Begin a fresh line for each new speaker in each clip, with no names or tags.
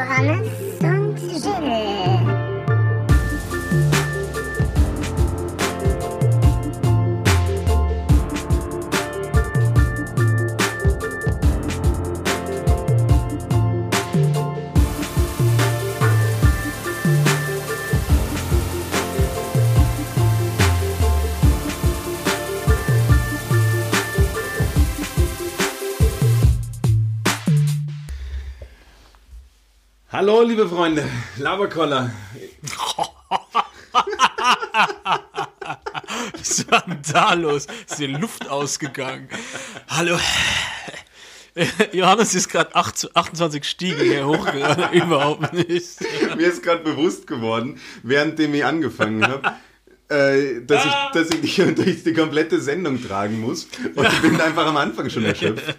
Johannes
liebe Freunde, Laberkoller.
Was war denn da los? Ist die Luft ausgegangen? Hallo. Johannes ist gerade 28 Stiegen hier hochgerannt. Überhaupt nicht.
Mir ist gerade bewusst geworden, währenddem ich angefangen habe, äh, dass, ich, dass ich dich durch die komplette Sendung tragen muss. Und ich bin einfach am Anfang schon erschöpft.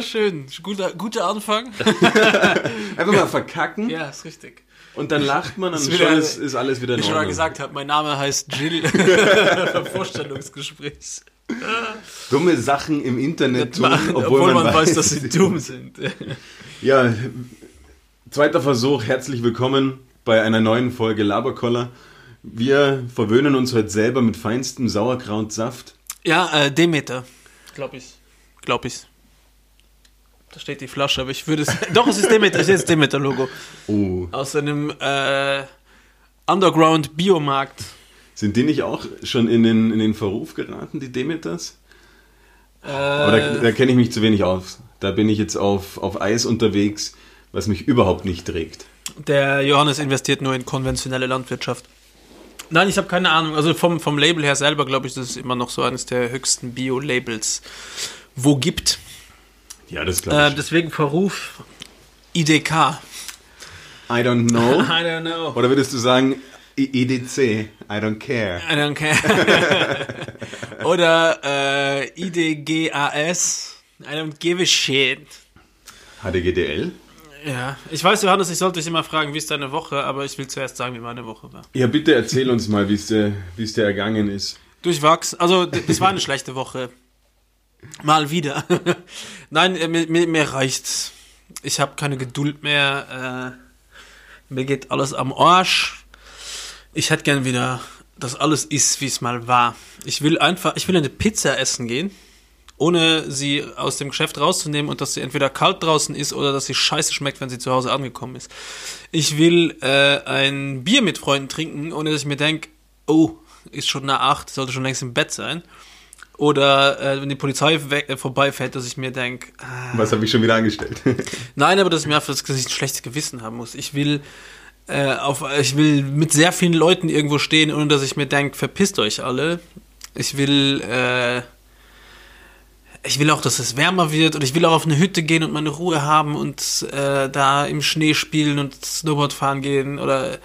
Schön. Guter, guter Anfang.
Einfach mal verkacken
Ja, ist richtig.
und dann lacht man und
Ist
schon
wieder-
ist, ist alles wieder
Wie
in
ich schon mal gesagt habe, mein Name heißt Jill. Vorstellungsgespräch.
Dumme Sachen im Internet tun,
Obwohl, man, weiß, dass sie dumm sind.
Ja, zweiter Versuch. Herzlich willkommen bei einer neuen Folge Laberkoller. Wir verwöhnen uns heute selber mit feinstem Sauerkrautsaft.
Ja, äh, Demeter. Glaub ich. Glaub ich. Da steht die Flasche, aber ich würde es. Doch, es ist Demeter, es ist Demeter-Logo.
Oh,
Aus einem äh, Underground-Biomarkt.
sind die nicht auch schon in den, in den Verruf geraten, die Demeters?
Äh,
Aber da, da kenne ich mich zu wenig aus. Da bin ich jetzt auf, auf Eis unterwegs, was mich überhaupt nicht trägt.
der Johannes investiert nur in konventionelle Landwirtschaft. Nein, ich habe keine Ahnung. Also vom, vom Label her selber glaube ich, das ist immer noch so eines der höchsten Bio-Labels, wo gibt.
Ja, das glaube
Äh,
ich.
deswegen Verruf IDK.
I don't know.
I don't know.
Oder würdest du sagen I- EDC? I don't care.
I don't care. Oder äh, IDGAS. I don't give a shit.
HDGDL?
Ja, ich weiß, Johannes, ich sollte dich immer fragen, wie ist deine Woche, aber ich will zuerst sagen, wie meine Woche war.
Ja, bitte erzähl uns mal, wie es dir, dir ergangen ist.
Durchwachs. Also, das war eine schlechte Woche. Mal wieder. Nein, äh, mir, mir, mir reicht's. Ich habe keine Geduld mehr. Äh, mir geht alles am Arsch. Ich hätte gern wieder, dass alles ist, wie es mal war. Ich will einfach, ich will eine Pizza essen gehen, ohne sie aus dem Geschäft rauszunehmen und dass sie entweder kalt draußen ist oder dass sie scheiße schmeckt, wenn sie zu Hause angekommen ist. Ich will äh, ein Bier mit Freunden trinken, ohne dass ich mir denke, oh, ist schon nach acht, sollte schon längst im Bett sein. Oder äh, wenn die Polizei weg, äh, vorbeifährt, dass ich mir denke, ah,
Was habe ich schon wieder angestellt?
Nein, aber dass ich mir einfach dass ich ein schlechtes Gewissen haben muss. Ich will äh, auf, ich will mit sehr vielen Leuten irgendwo stehen, ohne dass ich mir denke, verpisst euch alle. Ich will, äh, ich will auch, dass es wärmer wird und ich will auch auf eine Hütte gehen und meine Ruhe haben und äh, da im Schnee spielen und Snowboard fahren gehen oder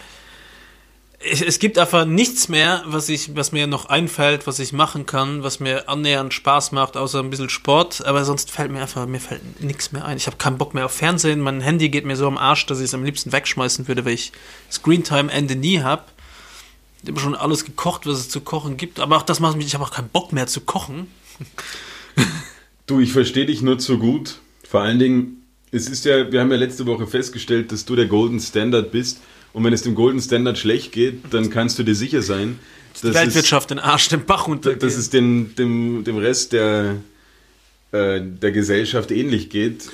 es, es gibt einfach nichts mehr, was ich, was mir noch einfällt, was ich machen kann, was mir annähernd Spaß macht, außer ein bisschen Sport. Aber sonst fällt mir einfach, mir fällt nichts mehr ein. Ich habe keinen Bock mehr auf Fernsehen. Mein Handy geht mir so am Arsch, dass ich es am liebsten wegschmeißen würde, weil ich Screentime-Ende nie habe. Ich habe schon alles gekocht, was es zu kochen gibt. Aber auch das macht mich, ich habe auch keinen Bock mehr zu kochen.
Du, ich verstehe dich nur zu gut. Vor allen Dingen, es ist ja, wir haben ja letzte Woche festgestellt, dass du der Golden Standard bist. Und wenn es dem Golden Standard schlecht geht, dann kannst du dir sicher sein,
Die
dass
Weltwirtschaft den Arsch, den Bach
es,
runtergeht.
dass es dem, dem, dem Rest der, äh, der Gesellschaft ähnlich geht.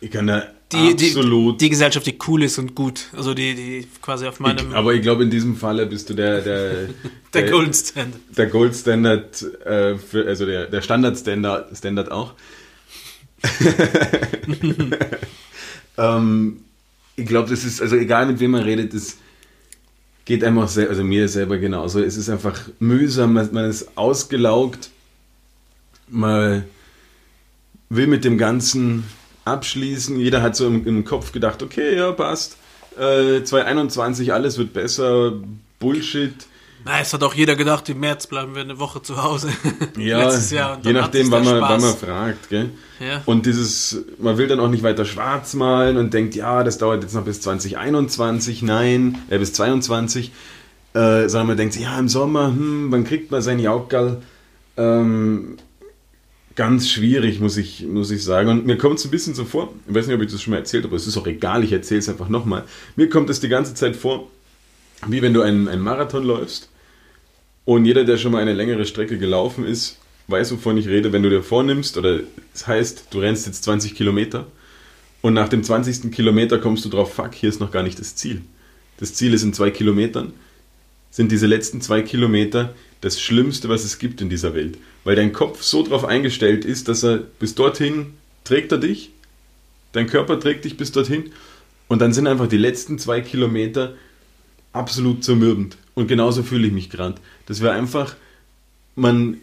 Ich kann da
die, die,
absolut.
die Gesellschaft, die cool ist und gut. Also die, die quasi auf meinem...
ich, aber ich glaube, in diesem Falle bist du der, der,
der Golden Standard.
der Gold Standard, äh, für, also der, der Standard Standard, Standard auch. ähm, ich glaube, das ist, also egal mit wem man redet, das geht einem auch sehr, also mir selber genauso. Es ist einfach mühsam, man, man ist ausgelaugt, man will mit dem Ganzen abschließen. Jeder hat so im, im Kopf gedacht, okay, ja, passt. Äh, 2021, alles wird besser. Bullshit.
Na, es hat auch jeder gedacht, im März bleiben wir eine Woche zu Hause.
Ja,
Letztes Jahr.
Je nachdem, wann man, wann man fragt. Gell?
Ja.
Und dieses, man will dann auch nicht weiter schwarz malen und denkt, ja, das dauert jetzt noch bis 2021, nein, äh, bis 22. Äh, sondern man denkt, ja, im Sommer, hm, wann kriegt man sein Jaukal? Ähm, ganz schwierig, muss ich, muss ich sagen. Und mir kommt es ein bisschen so vor, ich weiß nicht, ob ich das schon mal erzählt habe, aber es ist auch egal, ich erzähle es einfach nochmal. Mir kommt es die ganze Zeit vor, wie wenn du einen, einen Marathon läufst und jeder, der schon mal eine längere Strecke gelaufen ist, weiß, wovon ich rede, wenn du dir vornimmst, oder es das heißt, du rennst jetzt 20 Kilometer und nach dem 20. Kilometer kommst du drauf, fuck, hier ist noch gar nicht das Ziel. Das Ziel ist in zwei Kilometern. Sind diese letzten zwei Kilometer das Schlimmste, was es gibt in dieser Welt. Weil dein Kopf so darauf eingestellt ist, dass er bis dorthin trägt er dich, dein Körper trägt dich bis dorthin und dann sind einfach die letzten zwei Kilometer absolut zermürbend. Und genauso fühle ich mich gerade. Das wäre einfach, man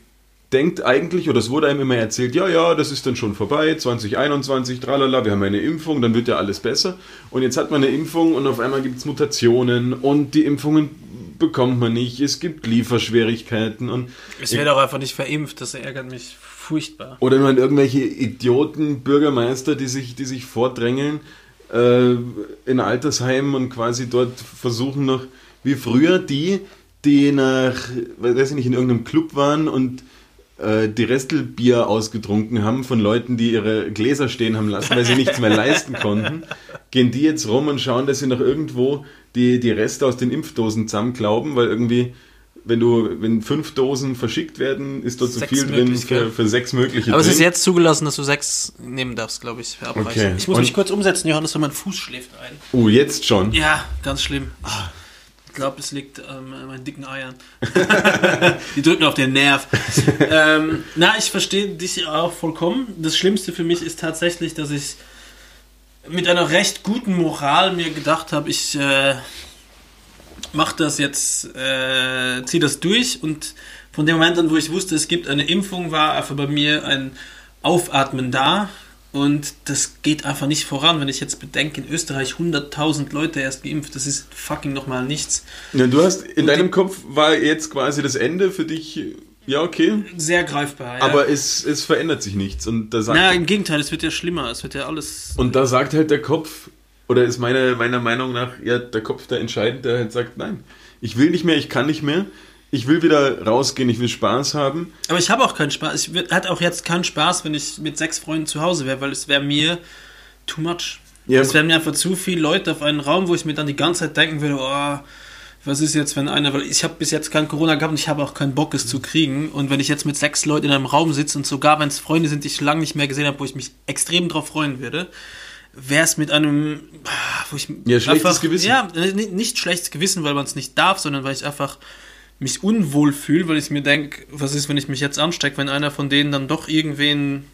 denkt eigentlich, oder es wurde einem immer erzählt, ja, ja, das ist dann schon vorbei, 2021, tralala, wir haben eine Impfung, dann wird ja alles besser. Und jetzt hat man eine Impfung und auf einmal gibt es Mutationen und die Impfungen bekommt man nicht, es gibt Lieferschwierigkeiten und...
Es wird auch einfach nicht verimpft, das ärgert mich furchtbar.
Oder nur irgendwelche Idioten, Bürgermeister, die sich, die sich vordrängeln äh, in Altersheimen und quasi dort versuchen noch, wie früher die, die nach, weiß ich nicht, in irgendeinem Club waren und äh, die Restelbier ausgetrunken haben von Leuten, die ihre Gläser stehen haben lassen, weil sie nichts mehr leisten konnten, gehen die jetzt rum und schauen, dass sie noch irgendwo die, die Reste aus den Impfdosen zusammenklauben, weil irgendwie, wenn du, wenn fünf Dosen verschickt werden, ist dort zu viel drin für, für, sechs mögliche.
Aber drin. es ist jetzt zugelassen, dass du sechs nehmen darfst, glaube ich, für Okay. Ich muss und mich kurz umsetzen, Johannes, weil mein Fuß schläft ein.
Oh, jetzt schon?
Ja, ganz schlimm. Ah. Ich glaube, es liegt ähm, an meinen dicken Eiern. Die drücken auf den Nerv. ähm, na, ich verstehe dich auch vollkommen. Das Schlimmste für mich ist tatsächlich, dass ich mit einer recht guten Moral mir gedacht habe, ich äh, mache das jetzt, äh, ziehe das durch und von dem Moment an, wo ich wusste, es gibt eine Impfung, war einfach bei mir ein Aufatmen da und das geht einfach nicht voran. Wenn ich jetzt bedenke, in Österreich 100.000 Leute erst geimpft, das ist fucking nochmal nichts.
Ja, du hast, in und deinem die, Kopf war jetzt quasi das Ende für dich ja, okay.
Sehr greifbar,
ja. Aber es, es verändert sich nichts. Und da sagt
naja, im Gegenteil, es wird ja schlimmer. Es wird ja alles.
Und da sagt halt der Kopf, oder ist meine, meiner Meinung nach ja der Kopf der entscheidend, der halt sagt, nein, ich will nicht mehr, ich kann nicht mehr. Ich will wieder rausgehen, ich will Spaß haben.
Aber ich habe auch keinen Spaß. Ich hatte auch jetzt keinen Spaß, wenn ich mit sechs Freunden zu Hause wäre, weil es wäre mir too much. Ja. Es wären mir einfach zu viele Leute auf einen Raum, wo ich mir dann die ganze Zeit denken würde, oh, was ist jetzt, wenn einer, weil ich habe bis jetzt kein Corona gehabt und ich habe auch keinen Bock, es zu kriegen. Und wenn ich jetzt mit sechs Leuten in einem Raum sitze und sogar wenn es Freunde sind, die ich lange nicht mehr gesehen habe, wo ich mich extrem drauf freuen würde, wäre es mit einem,
wo ich ja, schlechtes einfach, Gewissen.
Ja, nicht schlechtes Gewissen, weil man es nicht darf, sondern weil ich einfach mich unwohl fühle, weil ich mir denke, was ist, wenn ich mich jetzt anstecke, wenn einer von denen dann doch irgendwen,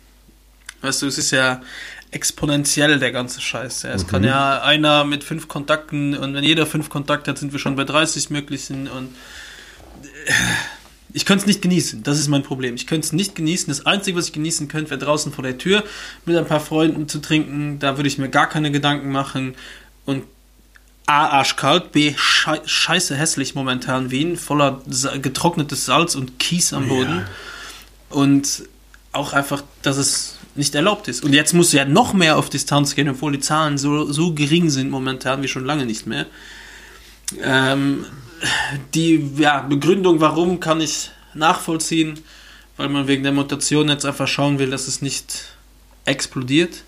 weißt du, es ist ja, exponentiell, der ganze Scheiß. Ja. Es mhm. kann ja einer mit fünf Kontakten und wenn jeder fünf Kontakte hat, sind wir schon bei 30 möglichen und äh, ich könnte es nicht genießen. Das ist mein Problem. Ich könnte es nicht genießen. Das Einzige, was ich genießen könnte, wäre draußen vor der Tür mit ein paar Freunden zu trinken. Da würde ich mir gar keine Gedanken machen. Und A, arschkalt, B, scheiße hässlich momentan Wien, voller getrocknetes Salz und Kies am Boden. Ja. Und auch einfach, dass es nicht erlaubt ist. Und jetzt musst du ja noch mehr auf Distanz gehen, obwohl die Zahlen so, so gering sind momentan wie schon lange nicht mehr. Ähm, die ja, Begründung, warum, kann ich nachvollziehen, weil man wegen der Mutation jetzt einfach schauen will, dass es nicht explodiert.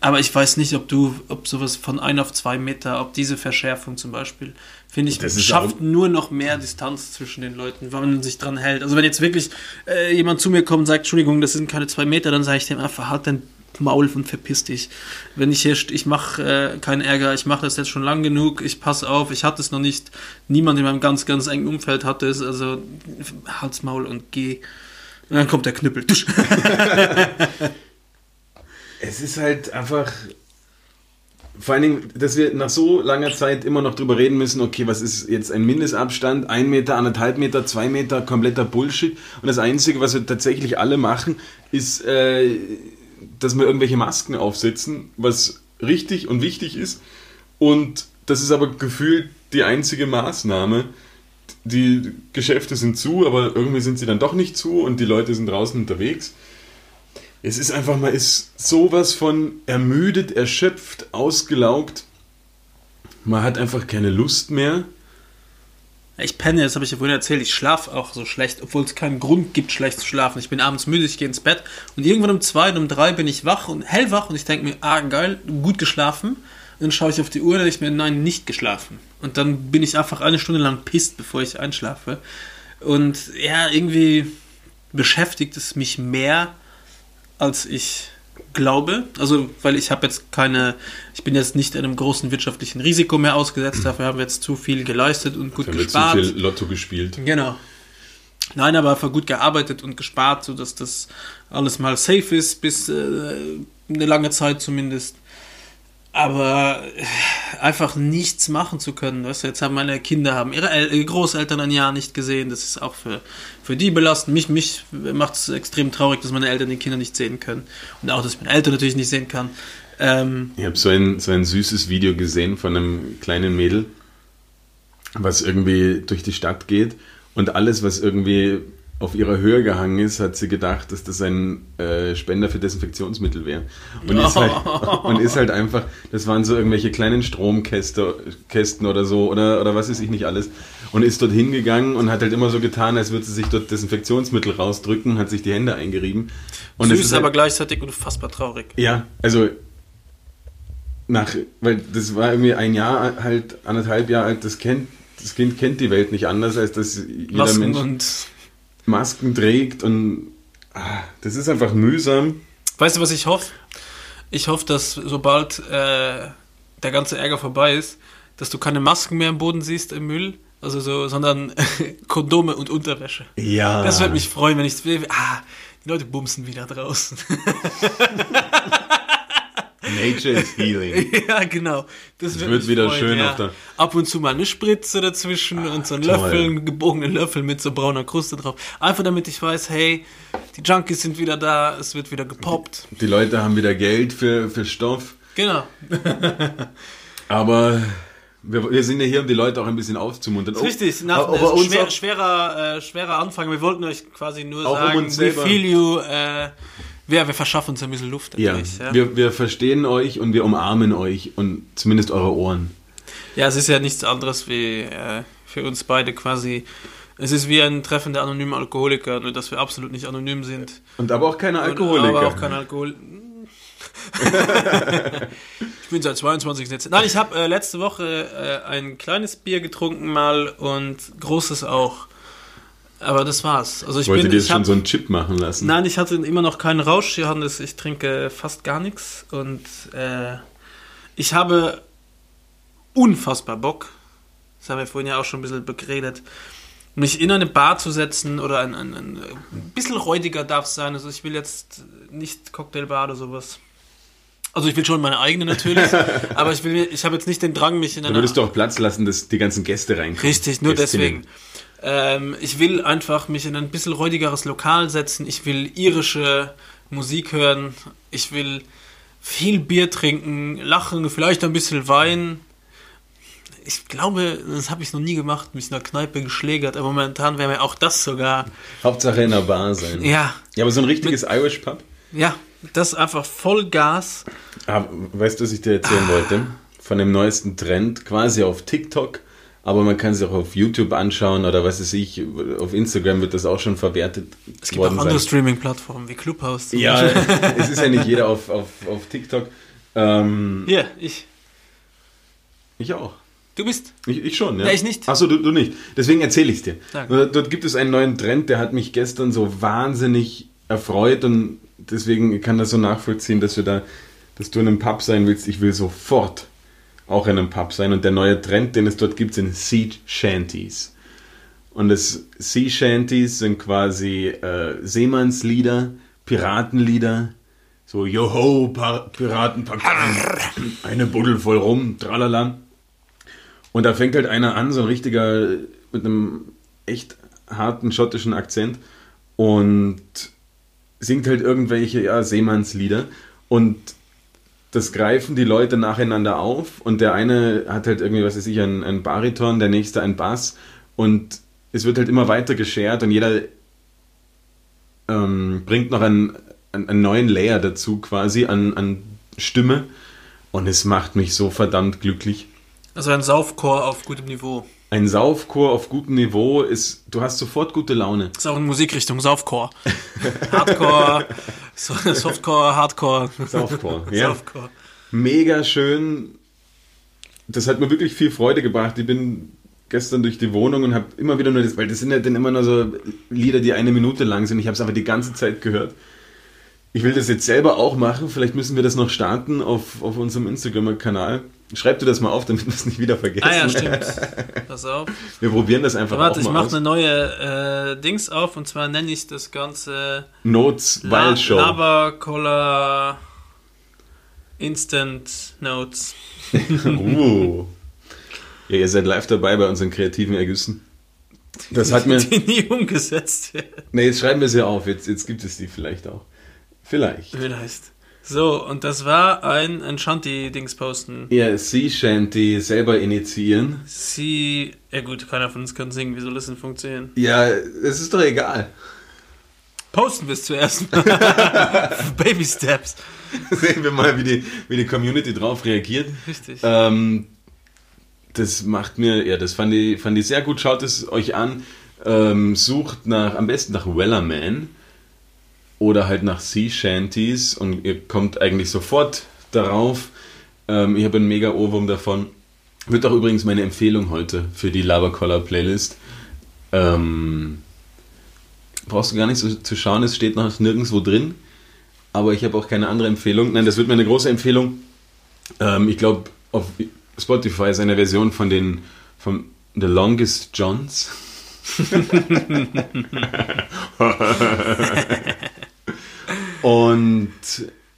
Aber ich weiß nicht, ob du, ob sowas von 1 auf 2 Meter, ob diese Verschärfung zum Beispiel, finde ich, schafft nur noch mehr Distanz zwischen den Leuten, wenn man sich dran hält. Also wenn jetzt wirklich äh, jemand zu mir kommt und sagt, Entschuldigung, das sind keine 2 Meter, dann sage ich dem einfach, halt dein Maul und verpiss dich. Wenn ich hier, ich mache äh, keinen Ärger, ich mache das jetzt schon lang genug, ich passe auf, ich hatte es noch nicht, niemand in meinem ganz, ganz engen Umfeld hatte es, also halt's Maul und geh. Und dann kommt der Knüppel.
es ist halt einfach. Vor allen Dingen, dass wir nach so langer Zeit immer noch drüber reden müssen, okay, was ist jetzt ein Mindestabstand? Ein Meter, anderthalb Meter, zwei Meter, kompletter Bullshit. Und das Einzige, was wir tatsächlich alle machen, ist, äh, dass wir irgendwelche Masken aufsetzen, was richtig und wichtig ist. Und das ist aber gefühlt die einzige Maßnahme. Die Geschäfte sind zu, aber irgendwie sind sie dann doch nicht zu und die Leute sind draußen unterwegs. Es ist einfach, man ist sowas von ermüdet, erschöpft, ausgelaugt. Man hat einfach keine Lust mehr.
Ich penne, das habe ich ja vorhin erzählt, ich schlafe auch so schlecht, obwohl es keinen Grund gibt, schlecht zu schlafen. Ich bin abends müde, ich gehe ins Bett und irgendwann um zwei und um drei bin ich wach und hellwach und ich denke mir, ah geil, gut geschlafen. Und dann schaue ich auf die Uhr und denke ich mir, nein, nicht geschlafen. Und dann bin ich einfach eine Stunde lang pisst, bevor ich einschlafe. Und ja, irgendwie beschäftigt es mich mehr, als ich glaube. Also, weil ich habe jetzt keine, ich bin jetzt nicht einem großen wirtschaftlichen Risiko mehr ausgesetzt. Dafür haben wir jetzt zu viel geleistet und gut
Da wird zu
gespart.
viel Lotto gespielt.
Genau. Nein, aber einfach gut gearbeitet und gespart, sodass das alles mal safe ist, bis äh, eine lange Zeit zumindest. Aber äh, einfach nichts machen zu können. Weißt du, jetzt haben meine Kinder haben ihre El ihre Großeltern ein Jahr nicht gesehen. Das ist auch für, für die belastend. Mich, mich macht es extrem traurig, dass meine Eltern die Kinder nicht sehen können. Und auch, dass ich meine Eltern natürlich nicht sehen kann. Ähm,
Ich habe so ein, so ein süßes Video gesehen von einem kleinen Mädel, was irgendwie durch die Stadt geht und alles, was irgendwie auf ihrer Höhe gehangen ist, hat sie gedacht, dass das ein äh, Spender für Desinfektionsmittel wäre. Und, ist halt, und ist halt einfach, das waren so irgendwelche kleinen Stromkästen Kästen oder so oder, oder was weiß ich nicht alles. Und ist dort hingegangen und hat halt immer so getan, als würde sie sich dort Desinfektionsmittel rausdrücken, hat sich die Hände eingerieben. Und
süß,
ist halt-
aber gleichzeitig unfassbar traurig.
ja, also nach, weil das war irgendwie ein Jahr halt, anderthalb Jahre alt, das kennt, das Kind kennt die Welt nicht anders, als dass jeder
Masken
Mensch
und
Masken trägt und ah, das ist einfach mühsam.
Weißt du, was ich hoffe? Ich hoffe, dass sobald äh, der ganze Ärger vorbei ist, dass du keine Masken mehr im Boden siehst im Müll, also so, sondern Kondome und Unterwäsche.
Ja.
Das würde mich freuen, wenn ich ah, die Leute bumsen wieder draußen.
Nature is healing.
ja, genau. Das, würd
wird wieder
freuen,
schön
ja.
auf der-
Ab und zu mal eine Spritze dazwischen und so ein
toll.
Löffel, einen gebogenen Löffel mit so brauner Kruste drauf. Einfach damit ich weiß, hey, die Junkies sind wieder da, es wird wieder gepoppt.
Die Leute haben wieder Geld für, für Stoff,
Genau.
aber wir, wir sind ja hier, um die Leute auch ein bisschen aufzumuntern.
Das ist richtig. Nach,
aber
das
uns
schwer, schwerer, äh, schwerer Anfang. Wir wollten euch quasi nur
um
sagen, we feel you. Äh, wir, wir verschaffen uns ein bisschen Luft.
ja,
natürlich, Ja,
Wir, wir verstehen euch und wir umarmen euch und zumindest eure Ohren.
ja, es ist ja nichts anderes wie äh, für uns beide quasi. Es ist wie ein Treffen der anonymen Alkoholiker, nur dass wir absolut nicht anonym sind.
Und aber auch keine
Und-
Alkoholiker.
Aber auch kein Alkohol. ich bin seit 22 jetzt. Nein, ich habe äh, letzte Woche äh, ein kleines Bier getrunken mal und großes auch. Aber das war's. Also ich
Wollte
bin,
dir
ich
schon
hab,
so einen Chip machen lassen?
Nein, ich hatte immer noch keinen Rausch, Johannes. Ich trinke fast gar nichts und äh, ich habe unfassbar Bock, das haben wir vorhin ja auch schon ein bisschen begredet, mich in eine Bar zu setzen oder ein, ein, ein, ein bisschen räudiger darf es sein. Also ich will jetzt nicht Cocktailbar oder sowas. Also ich will schon meine eigene natürlich, aber ich will ich habe jetzt nicht den Drang, mich in
Da
eine
würdest du auch Platz lassen, dass die ganzen Gäste reinkommen.
Richtig, nur
Gästinnen.
deswegen. Ähm, ich will einfach mich in ein bisschen räudigeres Lokal setzen. Ich will irische Musik hören. Ich will viel Bier trinken, lachen, vielleicht ein bisschen Wein. Ich glaube, das habe ich noch nie gemacht, mich in der Kneipe geschlägert, aber momentan wäre mir auch das sogar.
Hauptsache in der Bar sein.
Ja,
Ja, aber so ein richtiges Irish Pub.
ja, das ist einfach voll Gas.
Ah, weißt du, was ich dir erzählen wollte? Von dem neuesten Trend, quasi auf TikTok, aber man kann es auch auf YouTube anschauen oder was weiß ich, auf Instagram wird das auch schon verwertet
Es gibt auch andere Streaming-Plattformen wie Clubhouse.
Ja, es ist ja nicht jeder auf, auf, auf TikTok. Ähm,
Hier, ich.
Ich auch.
Du bist.
Ich, ich schon, ja.
Ja, ich nicht.
Achso, du, du nicht. Deswegen erzähle ich es dir.
Danke.
Dort, dort gibt es einen neuen Trend, der hat mich gestern so wahnsinnig erfreut und deswegen kann das so nachvollziehen, dass, wir da, dass du in einem Pub sein willst. Ich will sofort auch in einem Pub sein und der neue Trend, den es dort gibt, sind Sea Shanties. Und das Sea Shanties sind quasi äh, Seemannslieder, Piratenlieder, so Joho, Pa- Piraten, packt ein, eine Buddel voll rum, tralala. Und da fängt halt einer an, so ein richtiger, mit einem echt harten schottischen Akzent und singt halt irgendwelche ja, Seemannslieder und das greifen die Leute nacheinander auf und der eine hat halt irgendwie, was weiß ich, einen, einen Bariton, der nächste einen Bass und es wird halt immer weiter geschert und jeder ähm, bringt noch einen, einen, einen neuen Layer dazu quasi an, an Stimme und es macht mich so verdammt glücklich.
Also ein Saufchor auf gutem Niveau.
Ein Saufchor auf gutem Niveau ist, du hast sofort gute Laune.
Ist auch in Musikrichtung Saufchor. Hardcore, so- Softcore, Hardcore.
Saufchor, ja.
Saufchor.
Mega schön. Das hat mir wirklich viel Freude gebracht. Ich bin gestern durch die Wohnung und habe immer wieder nur das, weil das sind ja dann immer nur so Lieder, die eine Minute lang sind. Ich habe es aber die ganze Zeit gehört. Ich will das jetzt selber auch machen. Vielleicht müssen wir das noch starten auf, auf unserem Instagram-Kanal. Schreib dir das mal auf, damit wir es nicht wieder vergessen.
Ah ja, stimmt. Pass auf.
Wir probieren das einfach
Warte,
auch
ich
mal
mache
aus.
eine neue äh, Dings auf und zwar nenne ich das Ganze
Notes Wild Show.
Lava Cola Instant Notes.
Uh. Ja, ihr seid live dabei bei unseren kreativen Ergüssen. Das hat mir.
Die nie umgesetzt werden.
Ne, jetzt schreiben wir es ja auf. Jetzt, jetzt gibt es die vielleicht auch. Vielleicht.
Vielleicht. So, und das war ein, ein Shanty-Dings posten.
Ja, Sea Shanty selber initiieren.
Sie, ja gut, keiner von uns kann singen, wie soll das denn funktionieren?
Ja, es ist doch egal.
Posten wir es zuerst. Baby Steps.
Sehen wir mal, wie die, wie die Community drauf reagiert.
Richtig.
Ähm, das macht mir, ja, das fand ich, fand ich sehr gut. Schaut es euch an. Ähm, sucht nach, am besten nach Wellerman oder halt nach Sea Shanties und ihr kommt eigentlich sofort darauf. Ähm, ich habe einen mega Ohrwurm davon. Wird auch übrigens meine Empfehlung heute für die Lava Collar Playlist. Ähm, brauchst du gar nicht so zu schauen, es steht noch nirgendwo drin. Aber ich habe auch keine andere Empfehlung. Nein, das wird mir eine große Empfehlung. Ähm, ich glaube, auf Spotify ist eine Version von den von The Longest Johns. Und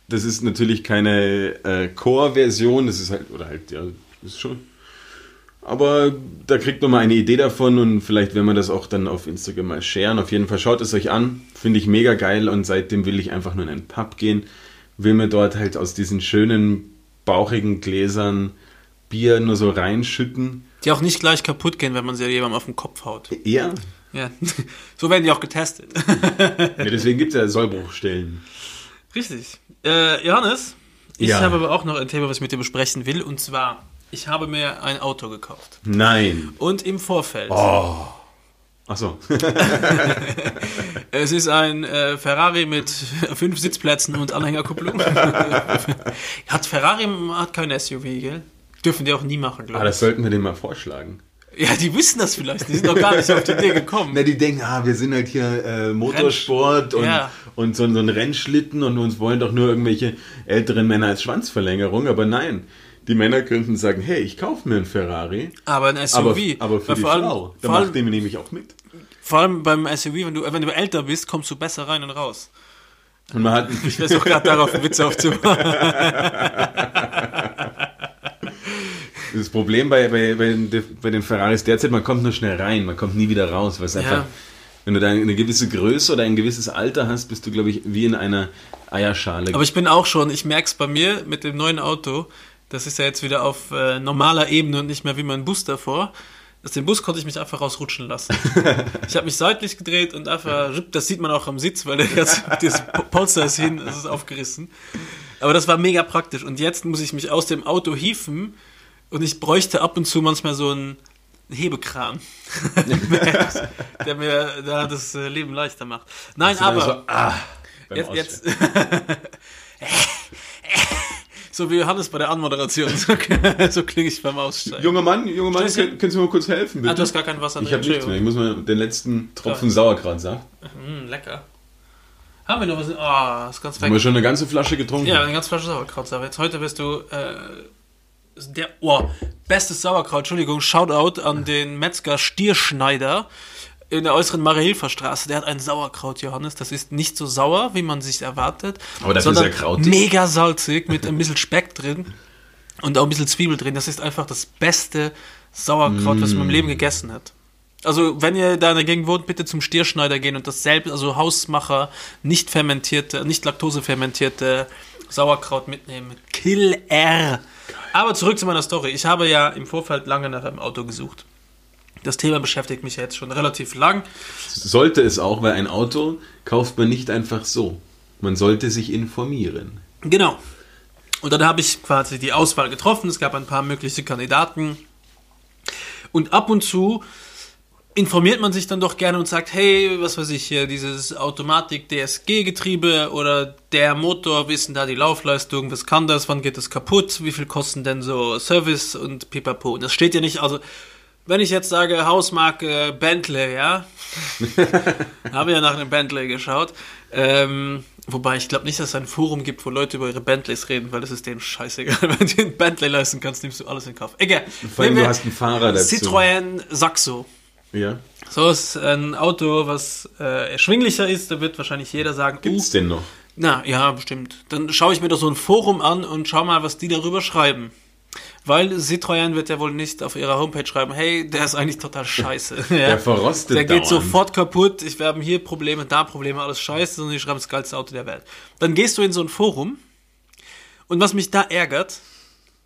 das ist natürlich keine äh, Core-Version, das ist halt, oder halt, ja, ist schon. Aber da kriegt man mal eine Idee davon und vielleicht werden wir das auch dann auf Instagram mal sharen. Auf jeden Fall schaut es euch an, finde ich mega geil und seitdem will ich einfach nur in einen Pub gehen, will mir dort halt aus diesen schönen, bauchigen Gläsern Bier nur so reinschütten.
Die auch nicht gleich kaputt gehen, wenn man sie jemandem auf den Kopf haut.
Ja,
Ja. so werden die auch getestet.
ja deswegen gibt es ja Sollbruchstellen.
Richtig. Äh, Johannes, ich
Ja.
habe aber auch noch ein Thema, was ich mit dir besprechen will. Und zwar, ich habe mir ein Auto gekauft.
Nein.
Und im Vorfeld.
Oh. Achso.
Es ist ein äh, Ferrari mit fünf Sitzplätzen und Anhängerkupplung. hat Ferrari hat kein SUV, gell? Dürfen die auch nie machen,
ah,
glaube ich.
das sollten wir denen mal vorschlagen.
Ja, die wissen das vielleicht. Die sind doch gar nicht auf die Idee gekommen.
Na, die denken, ah, wir sind halt hier äh, Motorsport und,
Ja.
und so, so ein Rennschlitten und uns wollen doch nur irgendwelche älteren Männer als Schwanzverlängerung. Aber nein, die Männer könnten sagen, hey, ich kaufe mir einen Ferrari.
Aber ein SUV.
Aber, aber für die
vor allem,
Frau. Da macht den nehme ich auch mit.
vor allem beim SUV, wenn du, wenn du älter bist, kommst du besser rein und raus.
Und man hat,
Ich weiß auch gerade darauf, einen Witz aufzumachen.
das Problem bei, bei, bei, den, bei den Ferraris derzeit, man kommt nur schnell rein, man kommt nie wieder raus. Weil es einfach, wenn du da eine gewisse Größe oder ein gewisses Alter hast, bist du, glaube ich, wie in einer Eierschale.
Aber ich bin auch schon, ich merke es bei mir mit dem neuen Auto, das ist ja jetzt wieder auf äh, normaler Ebene und nicht mehr wie mein Bus davor. Aus dem Bus konnte ich mich einfach rausrutschen lassen. ich habe mich seitlich gedreht und einfach, das sieht man auch am Sitz, weil der jetzt, das Polster ist hin, es ist aufgerissen. Aber das war mega praktisch. Und jetzt muss ich mich aus dem Auto hieven und ich bräuchte ab und zu manchmal so einen Hebekran, der mir da das äh, Leben leichter macht. Nein, aber...
so, ah,
Jetzt, jetzt. so wie Johannes bei der Anmoderation. So, so klinge ich beim Aussteigen.
Junger Mann, junger Mann, können, können Sie mir mal kurz helfen, bitte?
Ah, du hast gar kein Wasser
ich habe nichts mehr. Ich muss mal den letzten Tropfen Sauerkraut sagen.
Mm, lecker. Haben wir noch was? Oh, ist ganz
Haben wir
weg.
schon eine ganze Flasche getrunken?
Ja, eine ganz Flasche Sauerkrautsache. Jetzt heute bist du äh, der oh, bestes Sauerkraut. Entschuldigung, Shoutout an den Metzger Stierschneider in der äußeren Marie-Hilfer Straße. Der hat ein Sauerkraut, Johannes. Das ist nicht so sauer, wie man sich erwartet.
Aber dafür
sondern
sehr krautig.
Mega salzig mit ein bisschen Speck drin und auch ein bisschen Zwiebel drin. Das ist einfach das beste Sauerkraut, was man im Leben gegessen hat. Also, wenn ihr da in der Gegend wohnt, bitte zum Stierschneider gehen und dasselbe, also Hausmacher, nicht fermentierte, nicht laktosefermentierte Sauerkraut mitnehmen. Killer! Aber zurück zu meiner Story. Ich habe ja im Vorfeld lange nach einem Auto gesucht. Das Thema beschäftigt mich ja jetzt schon relativ lang.
Sollte es auch, weil ein Auto kauft man nicht einfach so. Man sollte sich informieren.
Genau. Und dann habe ich quasi die Auswahl getroffen. Es gab ein paar mögliche Kandidaten. Und ab und zu informiert man sich dann doch gerne und sagt, hey, was weiß ich hier, dieses Automatik-DSG-Getriebe oder der Motor, wie ist denn da die Laufleistung, was kann das, wann geht das kaputt, wie viel kosten denn so Service und pipapo. Und das steht ja nicht, also wenn ich jetzt sage Hausmarke Bentley, ja, habe ja nach einem Bentley geschaut, ähm, wobei ich glaube nicht, dass es ein Forum gibt, wo Leute über ihre Bentleys reden, weil das ist denen scheißegal. Wenn du ein Bentley leisten kannst, nimmst du alles in Kauf. Egal.
Vor allem, du hast einen Fahrer dazu.
Citroën Saxo.
Ja.
So ist ein Auto, was äh, erschwinglicher ist. Da wird wahrscheinlich jeder sagen,
Gibt's
uh,
denn noch?
na ja, bestimmt. Dann schaue ich mir doch so ein Forum an und schau mal, was die darüber schreiben. Weil Citroën wird ja wohl nicht auf ihrer Homepage schreiben, hey, der ist eigentlich total scheiße.
Der verrostet
Der geht
dauernd.
sofort kaputt, ich haben hier Probleme, da Probleme, alles scheiße, sondern die schreiben das geilste Auto der Welt. Dann gehst du in so ein Forum und was mich da ärgert,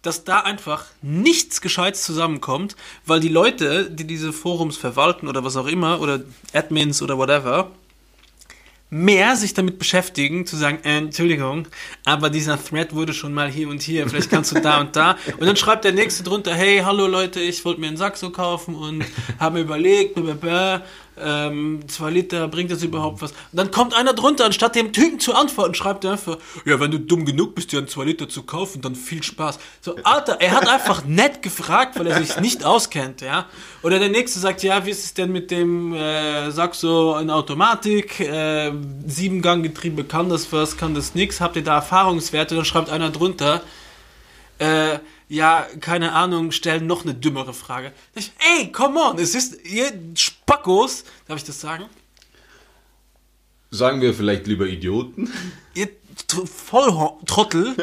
dass da einfach nichts Gescheites zusammenkommt, weil die Leute, die diese Forums verwalten oder was auch immer, oder Admins oder whatever, mehr sich damit beschäftigen, zu sagen, äh, Entschuldigung, aber dieser Thread wurde schon mal hier und hier, vielleicht kannst du da und da. Und dann schreibt der Nächste drunter, hey, hallo Leute, ich wollte mir einen Saxo kaufen und habe mir überlegt, blablabla, ähm, zwei Liter, bringt das überhaupt was? Und dann kommt einer drunter, anstatt dem Typen zu antworten, schreibt er einfach, ja, wenn du dumm genug bist, dir einen zwei Liter zu kaufen, dann viel Spaß. So, Alter, er hat einfach nett gefragt, weil er sich nicht auskennt, ja. Oder der Nächste sagt, ja, wie ist es denn mit dem äh, Saxo in Automatik, äh, Siebengang-Getriebe, kann das was, kann das nix, habt ihr da Erfahrungswerte? Dann schreibt einer drunter, äh, ja, keine Ahnung, stellen noch eine dümmere Frage. Ich, ey, come on, es ist, ihr Spackos, darf ich das sagen?
Sagen wir vielleicht lieber Idioten?
Ihr Tr- Volltrottel.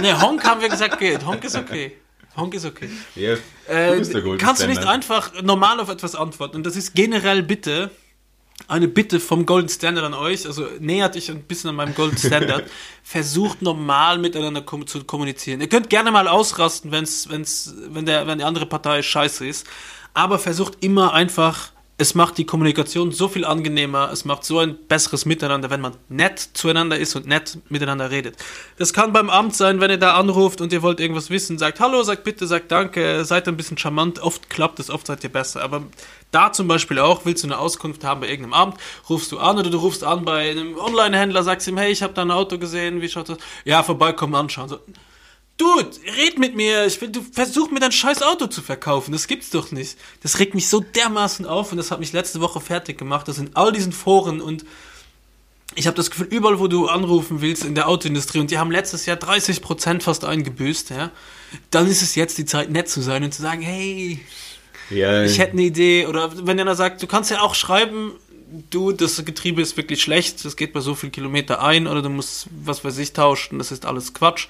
ne, Honk haben wir gesagt, geht. Honk ist okay. Honk ist okay.
Ja,
Äh,
bist der Golden
kannst du nicht einfach normal auf etwas antworten? Und das ist generell bitte eine Bitte vom Golden Standard an euch. Also nähert euch ein bisschen an meinem Golden Standard. Versucht normal miteinander kom zu kommunizieren. Ihr könnt gerne mal ausrasten, wenn's, wenn's, wenn, der, wenn die andere Partei scheiße ist. Aber versucht immer einfach. Es macht die Kommunikation so viel angenehmer, es macht so ein besseres Miteinander, wenn man nett zueinander ist und nett miteinander redet. Das kann beim Amt sein, wenn ihr da anruft und ihr wollt irgendwas wissen, sagt Hallo, sagt bitte, sagt Danke, seid ein bisschen charmant, oft klappt es, oft seid ihr besser. Aber da zum Beispiel auch, willst du eine Auskunft haben bei irgendeinem Amt, rufst du an oder du rufst an bei einem Online-Händler, sagst ihm, hey, ich habe da ein Auto gesehen, wie schaut das? Ja, vorbeikommen, anschauen. So, Dude, red mit mir. Ich will, du versuch mir dein scheiß Auto zu verkaufen. Das gibt's doch nicht. Das regt mich so dermaßen auf und das hat mich letzte Woche fertig gemacht. Das in all diesen Foren und ich habe das Gefühl, überall, wo du anrufen willst in der Autoindustrie und die haben letztes Jahr 30% fast eingebüßt, ja, dann ist es jetzt die Zeit, nett zu sein und zu sagen, hey,
Ja,
ich hätte eine Idee. Oder wenn einer sagt, du kannst ja auch schreiben, du, das Getriebe ist wirklich schlecht, das geht bei so viel Kilometer ein oder du musst, was weiß ich, tauschen, das ist alles Quatsch.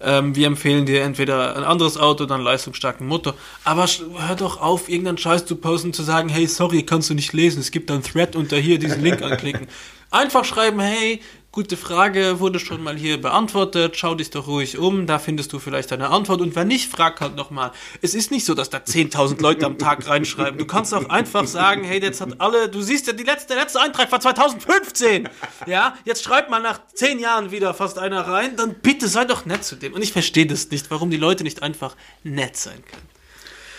Ähm, wir empfehlen dir entweder ein anderes Auto, dann einen leistungsstarken Motor. Aber hör doch auf, irgendeinen Scheiß zu posten, zu sagen, hey, sorry, kannst du nicht lesen, es gibt einen Thread unter hier, diesen Link anklicken. Einfach schreiben, hey, gute Frage, wurde schon mal hier beantwortet, schau dich doch ruhig um, da findest du vielleicht eine Antwort und wenn nicht, frag halt nochmal. Es ist nicht so, dass da 10.000 Leute am Tag reinschreiben. Du kannst auch einfach sagen, hey, jetzt hat alle, du siehst ja, die letzte, der letzte Eintrag war 2015. Ja, jetzt schreibt mal nach 10 Jahren wieder fast einer rein, dann bitte sei doch nett zu dem. Und ich verstehe das nicht, warum die Leute nicht einfach nett sein können.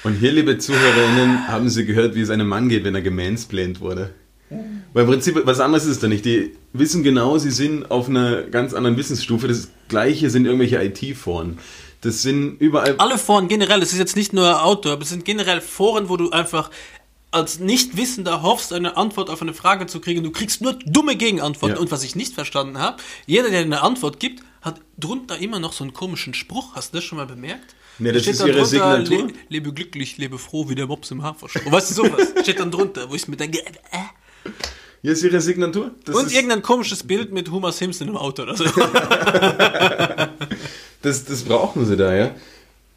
Und hier, liebe ZuhörerInnen, haben Sie gehört, wie es einem Mann geht, wenn er gemansplained wurde. Weil im Prinzip, was anderes ist da nicht. Die wissen genau, sie sind auf einer ganz anderen Wissensstufe. Das Gleiche sind irgendwelche IT-Foren. Das sind überall.
alle Foren generell, es ist jetzt nicht nur Auto, aber es sind generell Foren, wo du einfach als Nichtwissender hoffst, eine Antwort auf eine Frage zu kriegen. Du kriegst nur dumme Gegenantworten.
Ja.
Und was ich nicht verstanden habe, jeder, der eine Antwort gibt, hat drunter immer noch so einen komischen Spruch. Hast du das schon mal bemerkt?
Nee, das
Steht
ist
da
ihre
drunter,
Signatur.
Le lebe glücklich, lebe froh, wie der Mops im Haferstroh. Weißt du sowas? Steht dann drunter, wo ich mir denke, äh.
Hier ist ihre Signatur. Das
Und irgendein komisches Bild mit Homer Simpson im Auto oder so.
das, das brauchen sie da, ja.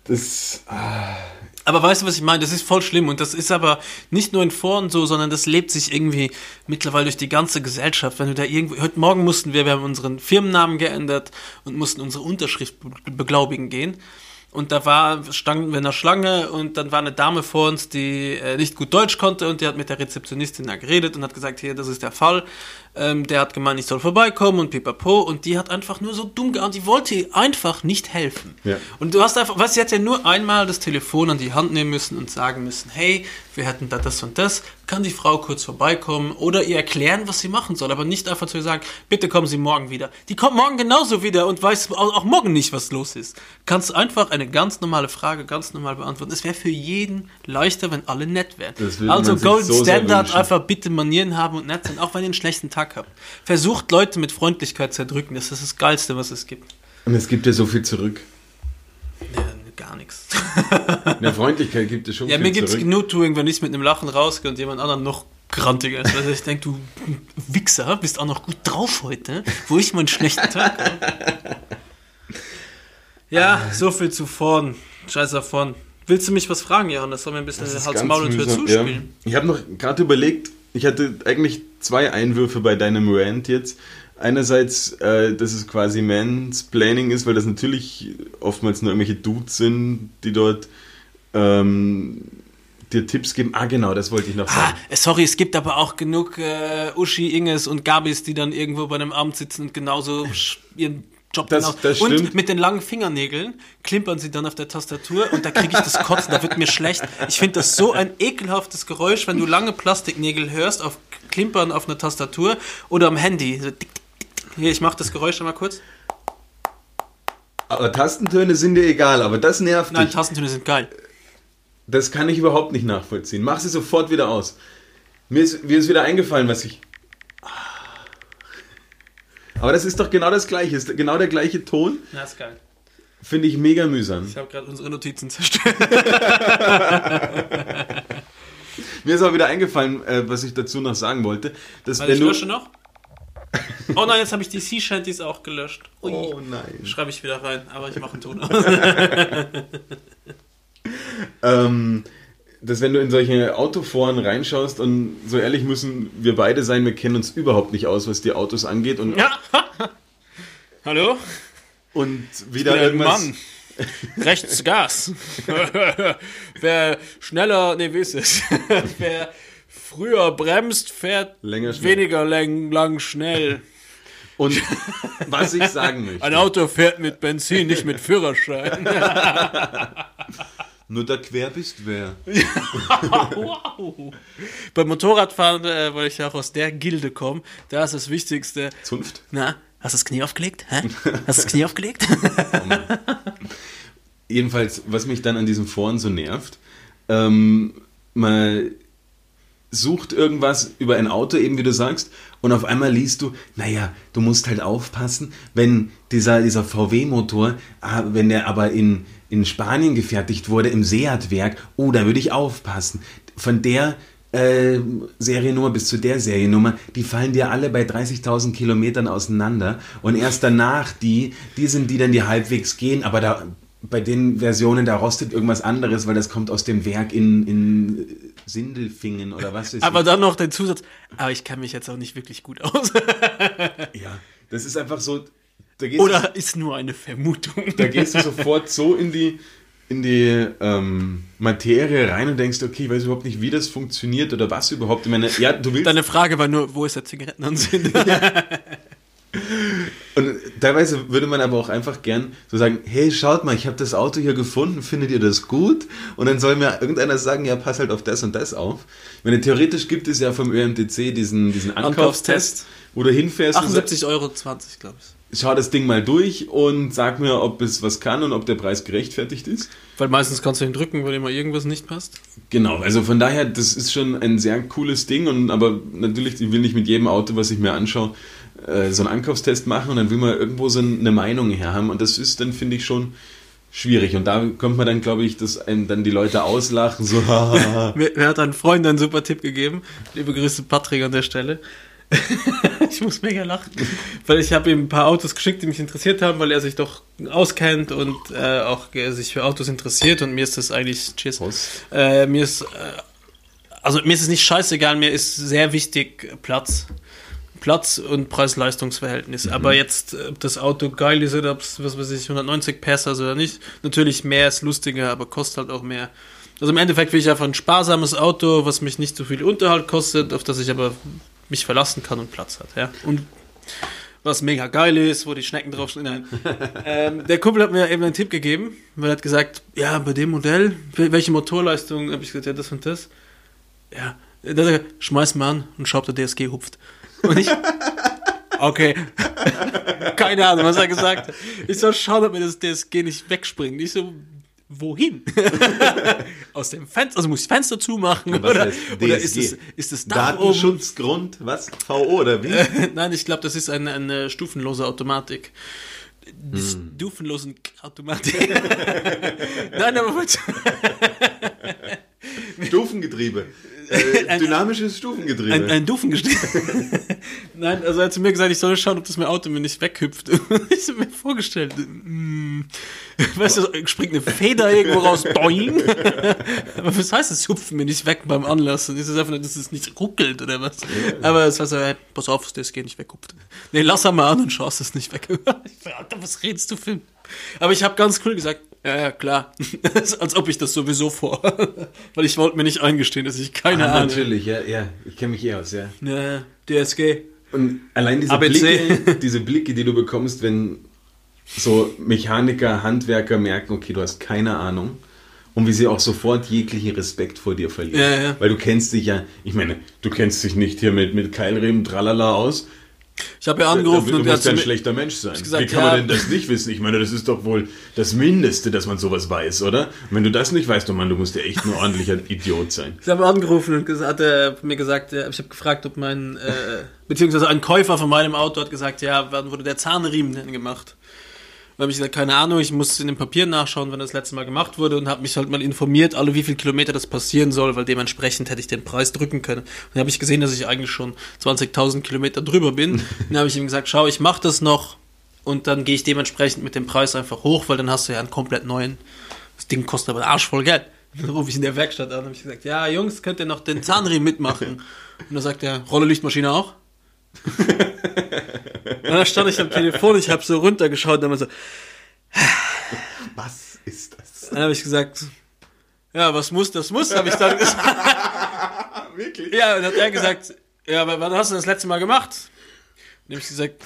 Das. Ah,
Aber weißt du, was ich meine? Das ist voll schlimm und das ist aber nicht nur in Foren so, sondern das lebt sich irgendwie mittlerweile durch die ganze Gesellschaft. Wenn du da irgendwo, heute Morgen mussten wir, wir haben unseren Firmennamen geändert und mussten unsere Unterschrift be beglaubigen gehen. Und da war, standen wir in der Schlange und dann war eine Dame vor uns, die äh, nicht gut Deutsch konnte und die hat mit der Rezeptionistin da geredet und hat gesagt, hier, das ist der Fall. ähm, der hat gemeint, ich soll vorbeikommen und pipapo und die hat einfach nur so dumm geantwortet, die wollte ihr einfach nicht helfen.
Ja.
Und du hast einfach, was, sie hat ja nur einmal das Telefon an die Hand nehmen müssen und sagen müssen, hey, wir hätten da das und das, kann die Frau kurz vorbeikommen oder ihr erklären, was sie machen soll, aber nicht einfach zu ihr sagen, bitte kommen Sie morgen wieder. Die kommt morgen genauso wieder und weiß auch morgen nicht, was los ist. Kannst du einfach eine ganz normale Frage ganz normal beantworten. Es wäre für jeden leichter, wenn alle nett wären. Also Golden
so
Standard, einfach bitte Manieren haben und nett sein, auch wenn ihr einen schlechten Tag habt. Versucht Leute mit Freundlichkeit zu erdrücken, das ist das Geilste, was es gibt.
Und es gibt ja so viel zurück.
Ja, gar nichts.
In der Freundlichkeit gibt es schon
Ja, mir gibt's
zurück.
Genugtuung, wenn ich mit einem Lachen rausgehe und jemand anderen noch grantiger ist. Also ich denke, du Wichser, bist auch noch gut drauf heute, wo ich meinen schlechten Tag habe. Ja, so viel zu vorn. Scheiß davon. Willst du mich was fragen, Johannes? Soll mir ein bisschen Hals, Maul und Tür zuspielen?
Ja. Ich habe noch gerade überlegt, ich hatte eigentlich zwei Einwürfe bei deinem Rant jetzt. Einerseits, äh, dass es quasi Mansplaining ist, weil das natürlich oftmals nur irgendwelche Dudes sind, die dort ähm, dir Tipps geben. Ah, genau, das wollte ich noch
Ah,
sagen.
äh, sorry, es gibt aber auch genug äh, Uschi, Inges und Gabis, die dann irgendwo bei einem Amt sitzen und genauso ihren Job
Das-
genau.
das
und
stimmt.
mit den langen Fingernägeln klimpern sie dann auf der Tastatur und da kriege ich das Kotzen, da wird mir schlecht. Ich finde das so ein ekelhaftes Geräusch, wenn du lange Plastiknägel hörst auf Klimpern auf einer Tastatur oder am Handy. So tick, tick. Hier, ich mache das Geräusch einmal kurz.
Aber Tastentöne sind dir egal, aber das nervt
Nein,
dich.
Tastentöne sind geil.
Das kann ich überhaupt nicht nachvollziehen. Mach sie sofort wieder aus. Mir ist, mir ist wieder eingefallen, was ich. Aber das ist doch genau das Gleiche. Ist genau der gleiche Ton.
Ja, ist geil.
Finde ich mega mühsam.
Ich habe gerade unsere Notizen zerstört.
Mir ist auch wieder eingefallen, äh, was ich dazu noch sagen wollte. Dass
Warte,
wenn
ich
du,
noch. Oh nein, jetzt habe ich die Sea Shanties auch gelöscht. Ui.
Oh nein.
Schreibe ich wieder rein, aber ich mache einen Ton.
Ähm, dass wenn du in solche Autoforen reinschaust und so ehrlich müssen wir beide sein, wir kennen uns überhaupt nicht aus, was die Autos angeht und,
ja. Hallo?
und wieder irgendwas.
Mann. Rechts Gas. Wer schneller, nee, wie ist es? Wer früher bremst, fährt
Länger schnell.
weniger lang, lang schnell.
Und was ich sagen möchte.
Ein Auto fährt mit Benzin, nicht mit Führerschein.
Nur da quer bist wer.
wow. Beim Motorradfahren, äh, weil ich ja auch aus der Gilde komme, da ist das Wichtigste.
Zunft.
Na, hast du das Knie aufgelegt? Hä? Hast du das Knie aufgelegt?
Jedenfalls, was mich dann an diesen Foren so nervt, ähm, man sucht irgendwas über ein Auto, eben wie du sagst, und auf einmal liest du, naja, du musst halt aufpassen, wenn dieser, dieser VW-Motor, ah, wenn der aber in, in Spanien gefertigt wurde, im Seat-Werk, oh, da würde ich aufpassen. Von der äh, Seriennummer bis zu der Seriennummer, die fallen dir alle bei 30.000 Kilometern auseinander und erst danach die, die sind die dann, die halbwegs gehen, aber da bei den Versionen, da rostet irgendwas anderes, weil das kommt aus dem Werk in, in Sindelfingen oder was ist
aber dann noch der Zusatz, aber ich kann mich jetzt auch nicht wirklich gut aus.
Ja, das ist einfach so, gehst, du,
Oder ist nur eine Vermutung.
da gehst du sofort so in die, in die ähm, Materie rein und denkst, okay, ich weiß überhaupt nicht, wie das funktioniert oder was überhaupt. Ich meine, ja, du willst
Deine Frage war nur, wo ist der Zigarettenanzünder?
Und teilweise würde man aber auch einfach gern so sagen, hey, schaut mal, ich habe das Auto hier gefunden, findet ihr das gut? Und dann soll mir irgendeiner sagen, ja, pass halt auf das und das auf. Ich meine, theoretisch gibt es ja vom ÖMTC diesen, diesen Ankaufstest,
Ankaufstest.
wo du hinfährst und
78,20 Euro, glaube ich.
schau das Ding mal durch und sag mir, ob es was kann und ob der Preis gerechtfertigt ist.
Weil meistens kannst du ihn drücken, weil immer irgendwas nicht passt.
Genau, also von daher, das ist schon ein sehr cooles Ding und aber natürlich, ich will nicht mit jedem Auto, was ich mir anschaue, äh, so einen Ankaufstest machen und dann will man irgendwo so eine Meinung her haben und das ist dann, finde ich, schon schwierig und da kommt man dann, glaube ich, dass einem dann die Leute auslachen, so.
Mir, mir hat ein Freund einen super Tipp gegeben. Liebe Grüße Patrick an der Stelle. ich muss mega lachen, weil ich habe ihm ein paar Autos geschickt, die mich interessiert haben, weil er sich doch auskennt und äh, auch sich für Autos interessiert und mir ist das eigentlich, cheers,
Prost.
äh, mir ist, äh, also mir ist es nicht scheißegal, mir ist sehr wichtig Platz. Platz und Preis-Leistungs-Verhältnis. Aber jetzt, ob das Auto geil ist oder ob es, was weiß ich, 190 PS hat oder nicht, natürlich mehr ist lustiger, aber kostet halt auch mehr. Also im Endeffekt will ich einfach ein sparsames Auto, was mich nicht so viel Unterhalt kostet, auf das ich aber mich verlassen kann und Platz hat. Ja. Und was mega geil ist, wo die Schnecken draufstehen. Nein. ähm, der Kumpel hat mir eben einen Tipp gegeben, weil er hat gesagt, ja, bei dem Modell, wel- welche Motorleistung, habe ich gesagt, ja, das und das. Ja, schmeiß mal an und schau, ob der DSG hupft. Und ich, okay. Keine Ahnung, was er gesagt hat. Ich soll schauen, ob mir das DSG nicht wegspringt. Ich so, wohin? Aus dem Fenster, also muss ich das Fenster zumachen? Oder, oder ist, das, ist das Dach oben?
Datenschutzgrund, was? VO oder wie?
Nein, ich glaube, das ist eine, eine stufenlose Automatik. Die
Hm.
Stufenlosen Automatik. Nein, aber was-
Stufengetriebe. Äh, dynamisches Stufengetriebe.
ein, ein Dufengestell. Nein, also er hat zu mir gesagt, ich soll schauen, ob das mein Auto mir nicht weghüpft. ich habe mir vorgestellt, mm, weißt du, springt eine Feder irgendwo raus, boing. aber was heißt das, hüpft mir nicht weg beim Anlassen? Ist es einfach nur, dass es nicht ruckelt oder was? Aber es war so, hey, pass auf, das geht nicht weghupft. Nee, lass er mal an und schaust es nicht weg. Alter, was redest du für... Aber ich habe ganz cool gesagt, ja, ja, klar. Als ob ich das sowieso vor. Weil ich wollte mir nicht eingestehen, dass ich keine
ah,
Ahnung
natürlich, ja, ja. Ich kenne mich eh aus, ja.
ja, DSG.
Und allein diese
ABC.
Blicke, diese Blicke, die du bekommst, wenn so Mechaniker, Handwerker merken, okay, du hast keine Ahnung. Und wie sie auch sofort jeglichen Respekt vor dir verlieren.
Ja, ja.
Weil du kennst dich ja, ich meine, du kennst dich nicht hier mit, mit Keilriemen, tralala aus.
Ich habe ja angerufen
du
und er hat
musst ja ein schlechter Mensch sein.
gesagt,
Wie kann
ja.
man denn das nicht wissen? Ich meine, das ist doch wohl das Mindeste, dass man sowas weiß, oder? Und wenn du das nicht weißt, oh Mann, du musst ja echt ein ordentlicher Idiot sein.
Ich habe angerufen und hat er mir gesagt, äh, ich habe gefragt, ob mein, äh, beziehungsweise ein Käufer von meinem Auto hat gesagt, ja, wann wurde der Zahnriemen denn gemacht? Da habe ich gesagt, keine Ahnung, ich muss in den Papieren nachschauen, wann das letzte Mal gemacht wurde und habe mich halt mal informiert, alle wie viel Kilometer das passieren soll, weil dementsprechend hätte ich den Preis drücken können. Und dann habe ich gesehen, dass ich eigentlich schon 20.000 Kilometer drüber bin. dann habe ich ihm gesagt, schau, ich mache das noch und dann gehe ich dementsprechend mit dem Preis einfach hoch, weil dann hast du ja einen komplett neuen. Das Ding kostet aber einen Arsch voll Geld. Dann rufe ich in der Werkstatt an und habe ich gesagt, ja, Jungs, könnt ihr noch den Zahnriemen mitmachen? Und dann sagt er, Rolle Lichtmaschine auch? Und dann stand ich am Telefon, ich habe so runtergeschaut und dann war so,
Was ist das?
dann habe ich gesagt, ja, was muss, das muss, habe ich dann gesagt.
Wirklich?
Ja, und dann hat er gesagt, ja, aber wann hast du das letzte Mal gemacht? Und dann habe ich gesagt,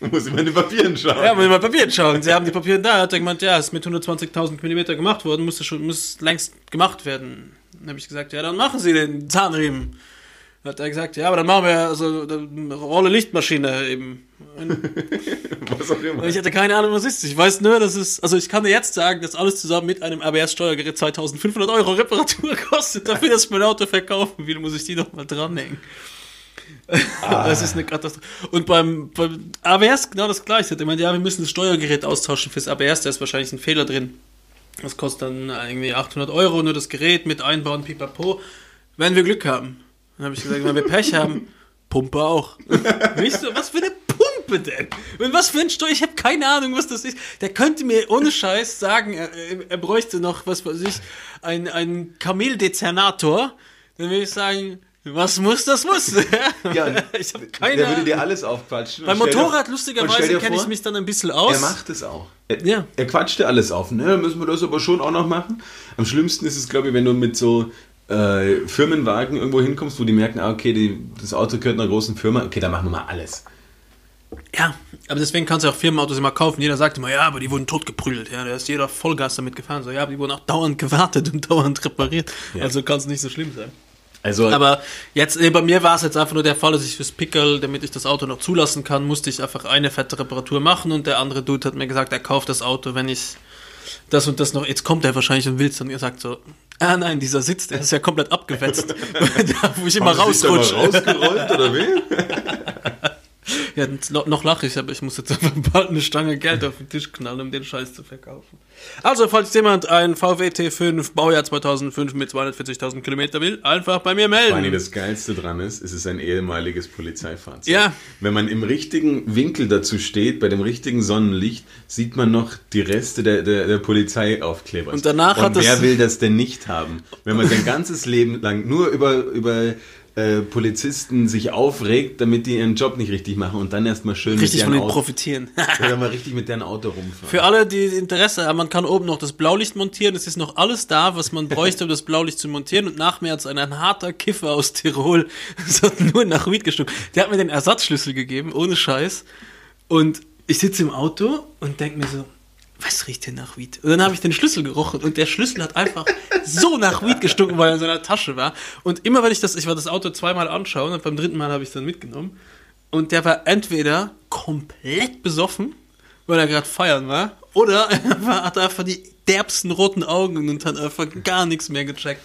Muss ich mal in den Papieren schauen.
ja, muss ich mal Papier schauen. Sie haben die Papiere da. Hat er gemeint, ja, ist mit 120.000 Millimeter gemacht worden, musste schon, muss längst gemacht werden. Dann habe ich gesagt, ja, dann machen Sie den Zahnriemen. Hat er gesagt, ja, aber dann machen wir also eine Rolle Lichtmaschine eben.
Was auch immer.
ich hatte keine Ahnung, was ist. Ich weiß nur, dass es, also ich kann dir jetzt sagen, dass alles zusammen mit einem ABS-Steuergerät 2500 Euro Reparatur kostet. Dafür, dass ich mein Auto verkaufen will, muss ich die noch mal dranhängen. Das ist eine Katastrophe. Und beim, beim ABS genau das gleiche. Ich meinte, ja, wir müssen das Steuergerät austauschen fürs ABS, da ist wahrscheinlich ein Fehler drin. Das kostet dann irgendwie 800 Euro, nur das Gerät mit einbauen, pipapo. Wenn wir Glück haben. Dann habe ich gesagt, wenn wir Pech haben, Pumpe auch. Nicht so, was für eine Pumpe denn? Und was für ein Steuer? Ich habe keine Ahnung, was das ist. Der könnte mir ohne Scheiß sagen, er, er bräuchte noch, was weiß ich, ein, ein Kameldezernator. Dann würde ich sagen, was muss, das muss.
Ja,
ich habe keine
Der würde dir alles aufquatschen.
Beim
dir-
Motorrad, lustigerweise, kenne ich mich dann ein bisschen aus.
Er macht es auch. Er,
Ja.
er quatscht dir alles auf. Ne? Müssen wir das aber schon auch noch machen. Am schlimmsten ist es, glaube ich, wenn du mit so äh, Firmenwagen irgendwo hinkommst, wo die merken, ah, okay, die, das Auto gehört einer großen Firma. Okay, dann machen wir mal alles.
Ja, aber deswegen kannst du auch Firmenautos immer kaufen. Jeder sagt immer, ja, aber die wurden totgeprügelt. Ja, da ist jeder Vollgas damit gefahren. So, ja, aber die wurden auch dauernd gewartet und dauernd repariert.
Ja.
Also kann es nicht so schlimm sein.
Also,
Aber jetzt, nee, bei mir war es jetzt einfach nur der Fall, dass ich fürs Pickel, damit ich das Auto noch zulassen kann, musste ich einfach eine fette Reparatur machen und der andere Dude hat mir gesagt, er kauft das Auto, wenn ich das und das noch, jetzt kommt er wahrscheinlich und will es und er sagt so, ah nein, dieser Sitz, der ist ja komplett abgewetzt, da wo ich immer rausrutsche.
rausgeräumt oder wie?
Ja, noch lache ich, aber ich muss jetzt einfach bald eine Stange Geld auf den Tisch knallen, um den Scheiß zu verkaufen. Also, falls jemand ein VW T5 Baujahr 2005 mit 240.000 Kilometer will, einfach bei mir
Vor allem
melden.
das Geilste dran ist, es ist ein ehemaliges Polizeifahrzeug.
Ja.
Wenn man im richtigen Winkel dazu steht, bei dem richtigen Sonnenlicht, sieht man noch die Reste der, der, der Polizeiaufkleber.
Und danach
Und
hat das-
wer will das denn nicht haben? Wenn man sein ganzes Leben lang nur über, über äh, Polizisten sich aufregt, damit die ihren Job nicht richtig machen und dann erstmal schön
Richtig
mit
von denen
Auto,
profitieren.
oder mal richtig mit deren Auto rumfahren.
Für alle, die Interesse haben, man kann oben noch das Blaulicht montieren. Es ist noch alles da, was man bräuchte, um das Blaulicht zu montieren. Und nach mir hat es ein, ein harter Kiffer aus Tirol, nur nach Weed gestunken. Der hat mir den Ersatzschlüssel gegeben, ohne Scheiß. Und ich sitze im Auto und denke mir so, was riecht denn nach Weed? Und dann habe ich den Schlüssel gerochen und der Schlüssel hat einfach so nach Weed gestunken, weil er in seiner Tasche war. Und immer wenn ich das, ich war das Auto zweimal anschauen und beim dritten Mal habe ich es dann mitgenommen. Und der war entweder komplett besoffen, weil er gerade feiern war, oder er hatte einfach die derbsten roten Augen und hat einfach gar nichts mehr gecheckt.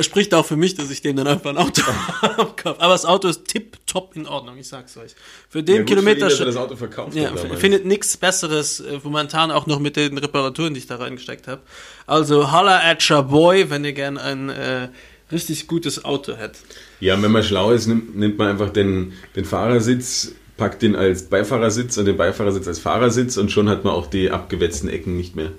Es spricht auch für mich, dass ich dem dann einfach ein Auto abkaufe. Aber das Auto ist tipptopp in Ordnung, ich sag's euch. Für den
ja, gut für ihn,
Kilometer
das Auto verkauft
ja,
hat
findet nichts Besseres äh, momentan auch noch mit den Reparaturen, die ich da reingesteckt habe. Also holla at your boy, wenn ihr gern ein äh, richtig gutes Auto hättet.
Ja, wenn man schlau ist, nimmt, nimmt man einfach den, den Fahrersitz, packt den als Beifahrersitz und den Beifahrersitz als Fahrersitz und schon hat man auch die abgewetzten Ecken nicht mehr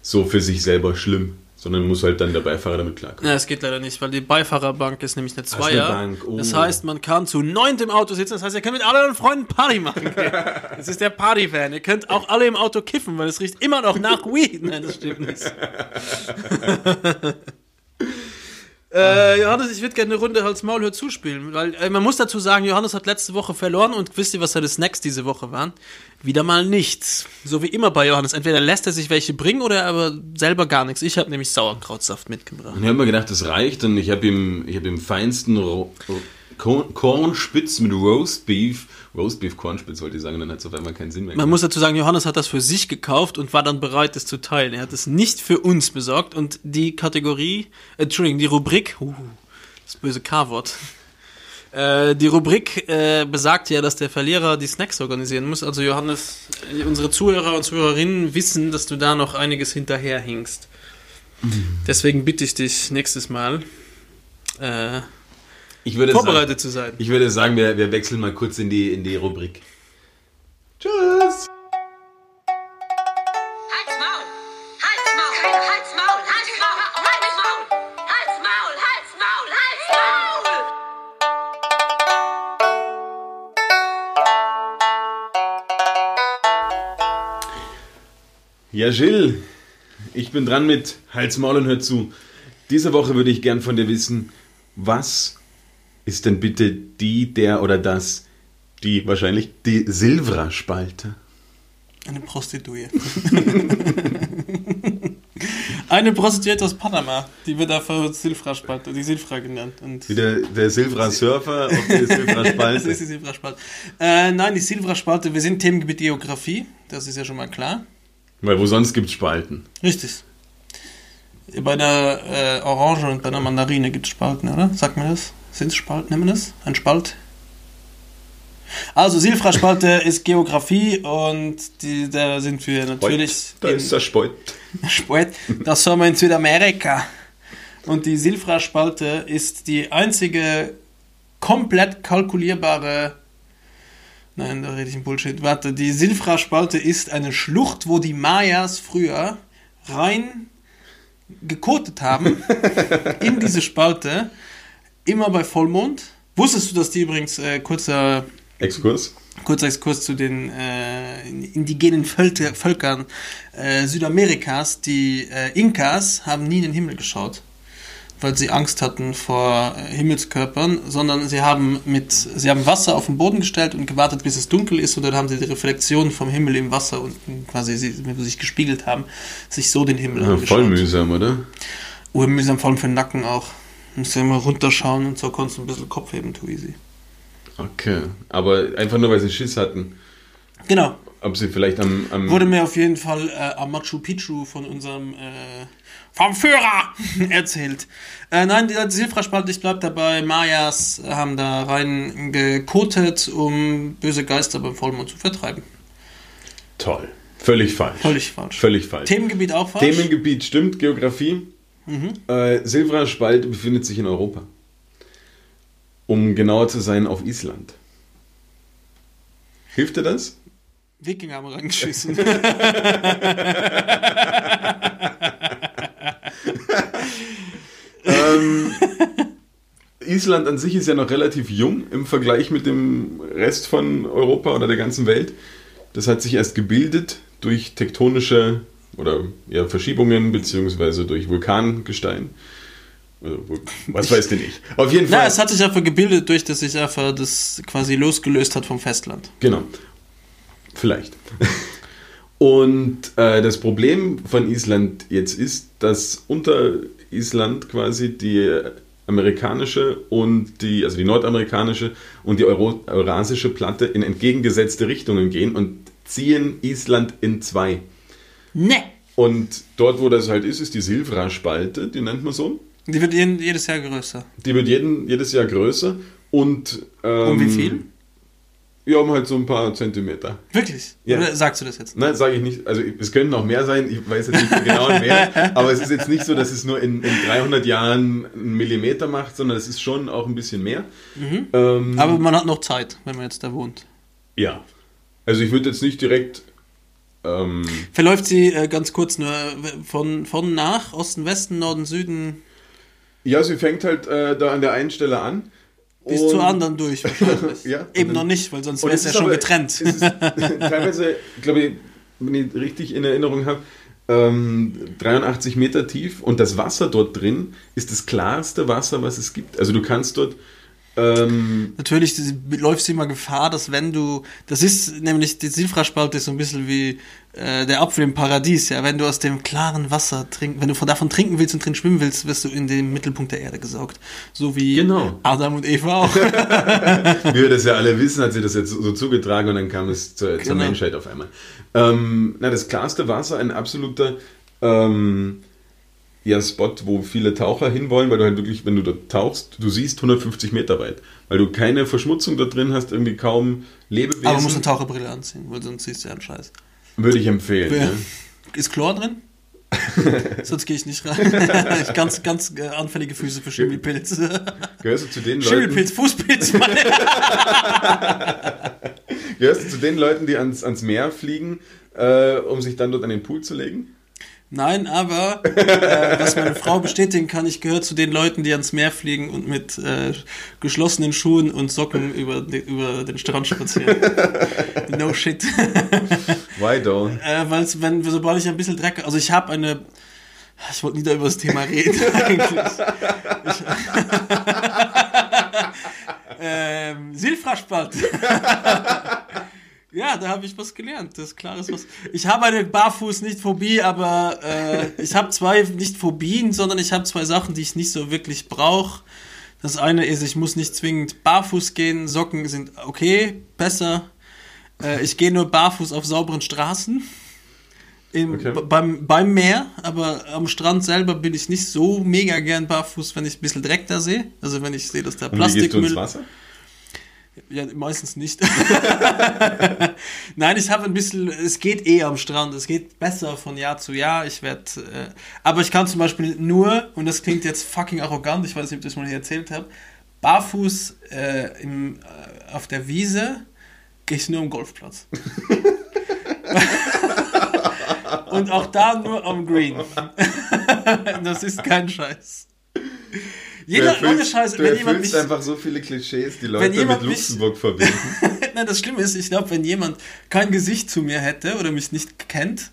so für sich selber schlimm, sondern muss halt dann der Beifahrer damit klarkommen.
Ja, es geht leider nicht, weil die Beifahrerbank ist nämlich eine Zweier.
Bank, oh.
Das heißt, man kann zu neunt im Auto sitzen. Das heißt, ihr könnt mit allen Freunden Party machen. Das ist der Party-Fan. Ihr könnt auch alle im Auto kiffen, weil es riecht immer noch nach Weed. Nein, das stimmt nicht. Äh, Johannes, ich würde gerne eine Runde Hals Maul hör zuspielen, weil äh, man muss dazu sagen, Johannes hat letzte Woche verloren und wisst ihr, was seine Snacks diese Woche waren? Wieder mal nichts. So wie immer bei Johannes. Entweder lässt er sich welche bringen oder aber selber gar nichts. Ich habe nämlich Sauerkrautsaft mitgebracht.
Und ich habe mir gedacht, das reicht und ich habe ihm, ich hab ihm feinsten Ro Korn- Kornspitz mit Roastbeef, Roastbeef Kornspitz wollte ich sagen, dann hat es auf einmal keinen Sinn mehr.
Man muss dazu sagen, Johannes hat das für sich gekauft und war dann bereit, es zu teilen. Er hat es nicht für uns besorgt und die Kategorie, äh, Entschuldigung, die Rubrik, uh, das böse K-Wort. Äh, die Rubrik äh, besagt ja, dass der Verlierer die Snacks organisieren muss. Also Johannes, äh, unsere Zuhörer und Zuhörerinnen wissen, dass du da noch einiges hinterherhinkst. Deswegen bitte ich dich nächstes Mal äh,
vorbereitet sagen,
zu sein.
Ich würde sagen, wir, wir wechseln mal kurz in die, in die Rubrik. Tschüss! Ja, Jill, ich bin dran mit Hals, Maul und hör zu. Diese Woche würde ich gern von dir wissen, was ist denn bitte die, der oder das, die wahrscheinlich die Silvra-Spalte?
Eine Prostituierte. Eine Prostituierte aus Panama, die wird dafür Silfra-Spalte, die Silfra genannt. Und
Wie der, der Silvra-Surfer auf die
das ist
Silvra-Spalte.
die Silfra-Spalte. Äh, nein, die Silfra-Spalte, wir sind Themengebiet Geografie, das ist ja schon mal klar.
Weil wo sonst gibt es Spalten?
Richtig. Bei der äh, Orange und bei der Mandarine gibt es Spalten, oder? Sagt man das? Sind es Spalten? Nennen wir das? Ein Spalt? Also, Silfra-Spalte ist Geografie und die, da sind wir natürlich.
da
in-
ist der Spalt.
Sport, das haben wir in Südamerika. Und die Silfra-Spalte ist die einzige komplett kalkulierbare. Nein, da rede ich ein Bullshit. Warte, die Silfra-Spalte ist eine Schlucht, wo die Mayas früher rein gekotet haben in diese Spalte, immer bei Vollmond. Wusstest du, dass die übrigens, äh, kurzer
Exkurs.
Kurzer Exkurs zu den äh, indigenen Völker, Völkern äh, Südamerikas. Die äh, Inkas haben nie in den Himmel geschaut, weil sie Angst hatten vor äh, Himmelskörpern, sondern sie haben mit sie haben Wasser auf den Boden gestellt und gewartet, bis es dunkel ist, und dann haben sie die Reflexion vom Himmel im Wasser und quasi sie, wenn sie sich gespiegelt haben, sich so den Himmel
Ja,
angeschaut.
voll mühsam, oder?
Urmühsam, vor allem für den Nacken auch. Musst du immer runterschauen und so konntest du ein bisschen Kopf heben, too easy.
Okay. Aber einfach nur, weil sie Schiss hatten.
Genau.
Ob sie vielleicht am. am
Wurde mir auf jeden Fall äh, am Machu Picchu von unserem äh, vom Führer erzählt. Äh, nein, die, die Silfra-Spalte, ich bleib dabei. Mayas haben da rein gekotet, um böse Geister beim Vollmond zu vertreiben.
Toll. Völlig falsch.
Völlig falsch.
Völlig falsch.
Themengebiet auch falsch?
Themengebiet stimmt, Geografie. Äh, Silvra-Spalte befindet sich in Europa. Um genauer zu sein, auf Island. Hilft dir das?
Wikinger haben reingeschissen.
Island an sich ist ja noch relativ jung im Vergleich mit dem Rest von Europa oder der ganzen Welt. Das hat sich erst gebildet durch tektonische oder ja, Verschiebungen beziehungsweise durch Vulkangestein. Also, was weiß denn ich? Auf jeden Fall.
Na, es hat sich einfach gebildet, durch dass sich einfach das quasi losgelöst hat vom Festland.
Genau. Vielleicht. Und äh, das Problem von Island jetzt ist, dass unter Island quasi die amerikanische und die, also die nordamerikanische und die Euro eurasische Platte in entgegengesetzte Richtungen gehen und ziehen Island in zwei.
Ne!
Und dort, wo das halt ist, ist die Silfra-Spalte, die nennt man so.
Die wird jeden, jedes Jahr größer.
Die wird jeden, jedes Jahr größer. Und, ähm,
Um wie viel?
Ja, um halt so ein paar Zentimeter.
Wirklich?
Ja.
Oder sagst du das jetzt?
Nein, sage ich nicht. Also es können noch mehr sein, ich weiß jetzt nicht den genauen Wert, aber es ist jetzt nicht so, dass es nur in, in 300 Jahren einen Millimeter macht, sondern es ist schon auch ein bisschen mehr. Ähm,
Aber man hat noch Zeit, wenn man jetzt da wohnt.
ja. Also ich würde jetzt nicht direkt... Ähm,
Verläuft sie äh, ganz kurz nur äh, von, von nach, Osten, Westen, Norden, Süden,
ja, sie fängt halt äh, da an der einen Stelle an.
bis zur anderen durch wahrscheinlich.
Ja,
Eben noch nicht, weil sonst wäre
es
ja schon
aber-
getrennt.
Ist teilweise, glaube ich, wenn ich richtig in Erinnerung habe, ähm, 83 Meter tief und das Wasser dort drin ist das klarste Wasser, was es gibt. Also du kannst dort ähm,
Natürlich läufst du immer Gefahr, dass wenn du, das ist nämlich, die Silfraspalte ist so ein bisschen wie äh, der Apfel im Paradies, ja, wenn du aus dem klaren Wasser trinken, wenn du von davon trinken willst und drin schwimmen willst, wirst du in den Mittelpunkt der Erde gesaugt. So wie
Genau.
Adam und Eva auch.
wie wir das ja alle wissen, hat sie das jetzt so zugetragen und dann kam es zur, zur
Genau.
Menschheit auf einmal. Ähm, na, das klarste Wasser, ein absoluter ähm, ja, Spot, wo viele Taucher hinwollen, weil du halt wirklich, wenn du dort tauchst, du siehst 150 Meter weit, weil du keine Verschmutzung da drin hast, irgendwie kaum Lebewesen.
Aber man muss eine Taucherbrille anziehen, weil sonst siehst du ja einen Scheiß.
Würde ich empfehlen.
Ja.
Ne?
Ist Chlor drin? Sonst gehe ich nicht rein. ich ganz, ganz äh, anfällige Füße für Schimmelpilz.
Gehörst du zu den Leuten,
Schimmelpilz, Fußpilz, Mann.
gehörst du zu den Leuten, die ans, ans Meer fliegen, äh, um sich dann dort an den Pool zu legen?
Nein, aber äh, was meine Frau bestätigen kann, ich gehöre zu den Leuten, die ans Meer fliegen und mit äh, geschlossenen Schuhen und Socken über, de, über den Strand spazieren. no shit.
Why don't?
äh, Weil wenn sobald ich ein bisschen Dreck, also ich habe eine, ich wollte nie da über das Thema reden eigentlich. Ich, ähm, Silfraspalt. Ja, da habe ich was gelernt. Das ist klares was. Ich habe eine barfuß nicht Phobie, aber äh, ich habe zwei nicht Phobien, sondern ich habe zwei Sachen, die ich nicht so wirklich brauche. Das eine ist, ich muss nicht zwingend barfuß gehen. Socken sind okay, besser. Äh, ich gehe nur barfuß auf sauberen Straßen. Im,
Okay.
beim, beim Meer, aber am Strand selber bin ich nicht so mega gern barfuß, wenn ich ein bisschen Dreck da sehe. Also wenn ich sehe, dass da
Und wie gehst du ins
Plastikmüll.
Wasser?
Ja, meistens nicht. Nein, ich habe ein bisschen, es geht eh am Strand, es geht besser von Jahr zu Jahr. Ich werde, äh, aber ich kann zum Beispiel nur, und das klingt jetzt fucking arrogant, ich weiß nicht, ob ich das mal hier erzählt habe, barfuß äh, im, äh, auf der Wiese gehe ich nur am Golfplatz. und auch da nur am Green. das ist kein Scheiß. Jeder,
du
ohne
erfüllst,
Scheiß,
du
wenn jemand
erfüllst
mich,
einfach so viele Klischees, die Leute mit
mich-
Luxemburg verbinden.
Nein, das Schlimme ist, ich glaube, wenn jemand kein Gesicht zu mir hätte oder mich nicht kennt,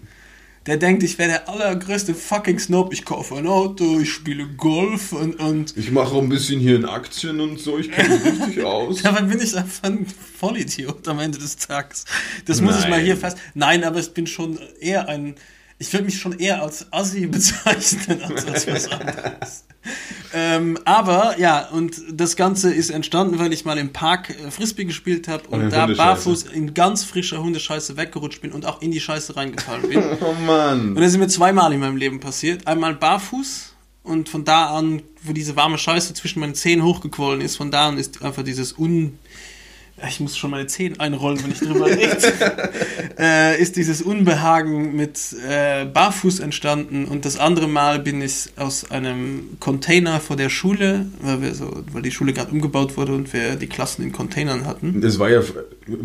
der denkt, ich wäre der allergrößte fucking Snob. Ich kaufe ein Auto, ich spiele Golf und, und
Ich mache auch ein bisschen hier in Aktien und so, ich kenne mich richtig aus.
dabei bin ich einfach ein Vollidiot am Ende des Tages. Das muss ich mal hier fest. Nein, aber ich bin schon eher ein. Ich würde mich schon eher als Assi bezeichnen als als was anderes. ähm, aber ja, und das Ganze ist entstanden, weil ich mal im Park äh, Frisbee gespielt habe und
in
da barfuß in ganz frischer Hundescheiße weggerutscht bin und auch in die Scheiße reingefallen bin.
Oh Mann.
Und das ist mir zweimal in meinem Leben passiert. Einmal barfuß und von da an, wo diese warme Scheiße zwischen meinen Zehen hochgequollen ist, von da an ist einfach dieses Un... Ich muss schon meine Zehen einrollen, wenn ich drüber rede. äh, ist dieses Unbehagen mit äh, Barfuß entstanden. Und das andere Mal bin ich aus einem Container vor der Schule, weil, wir so, weil die Schule gerade umgebaut wurde und wir die Klassen in Containern hatten.
Das war ja,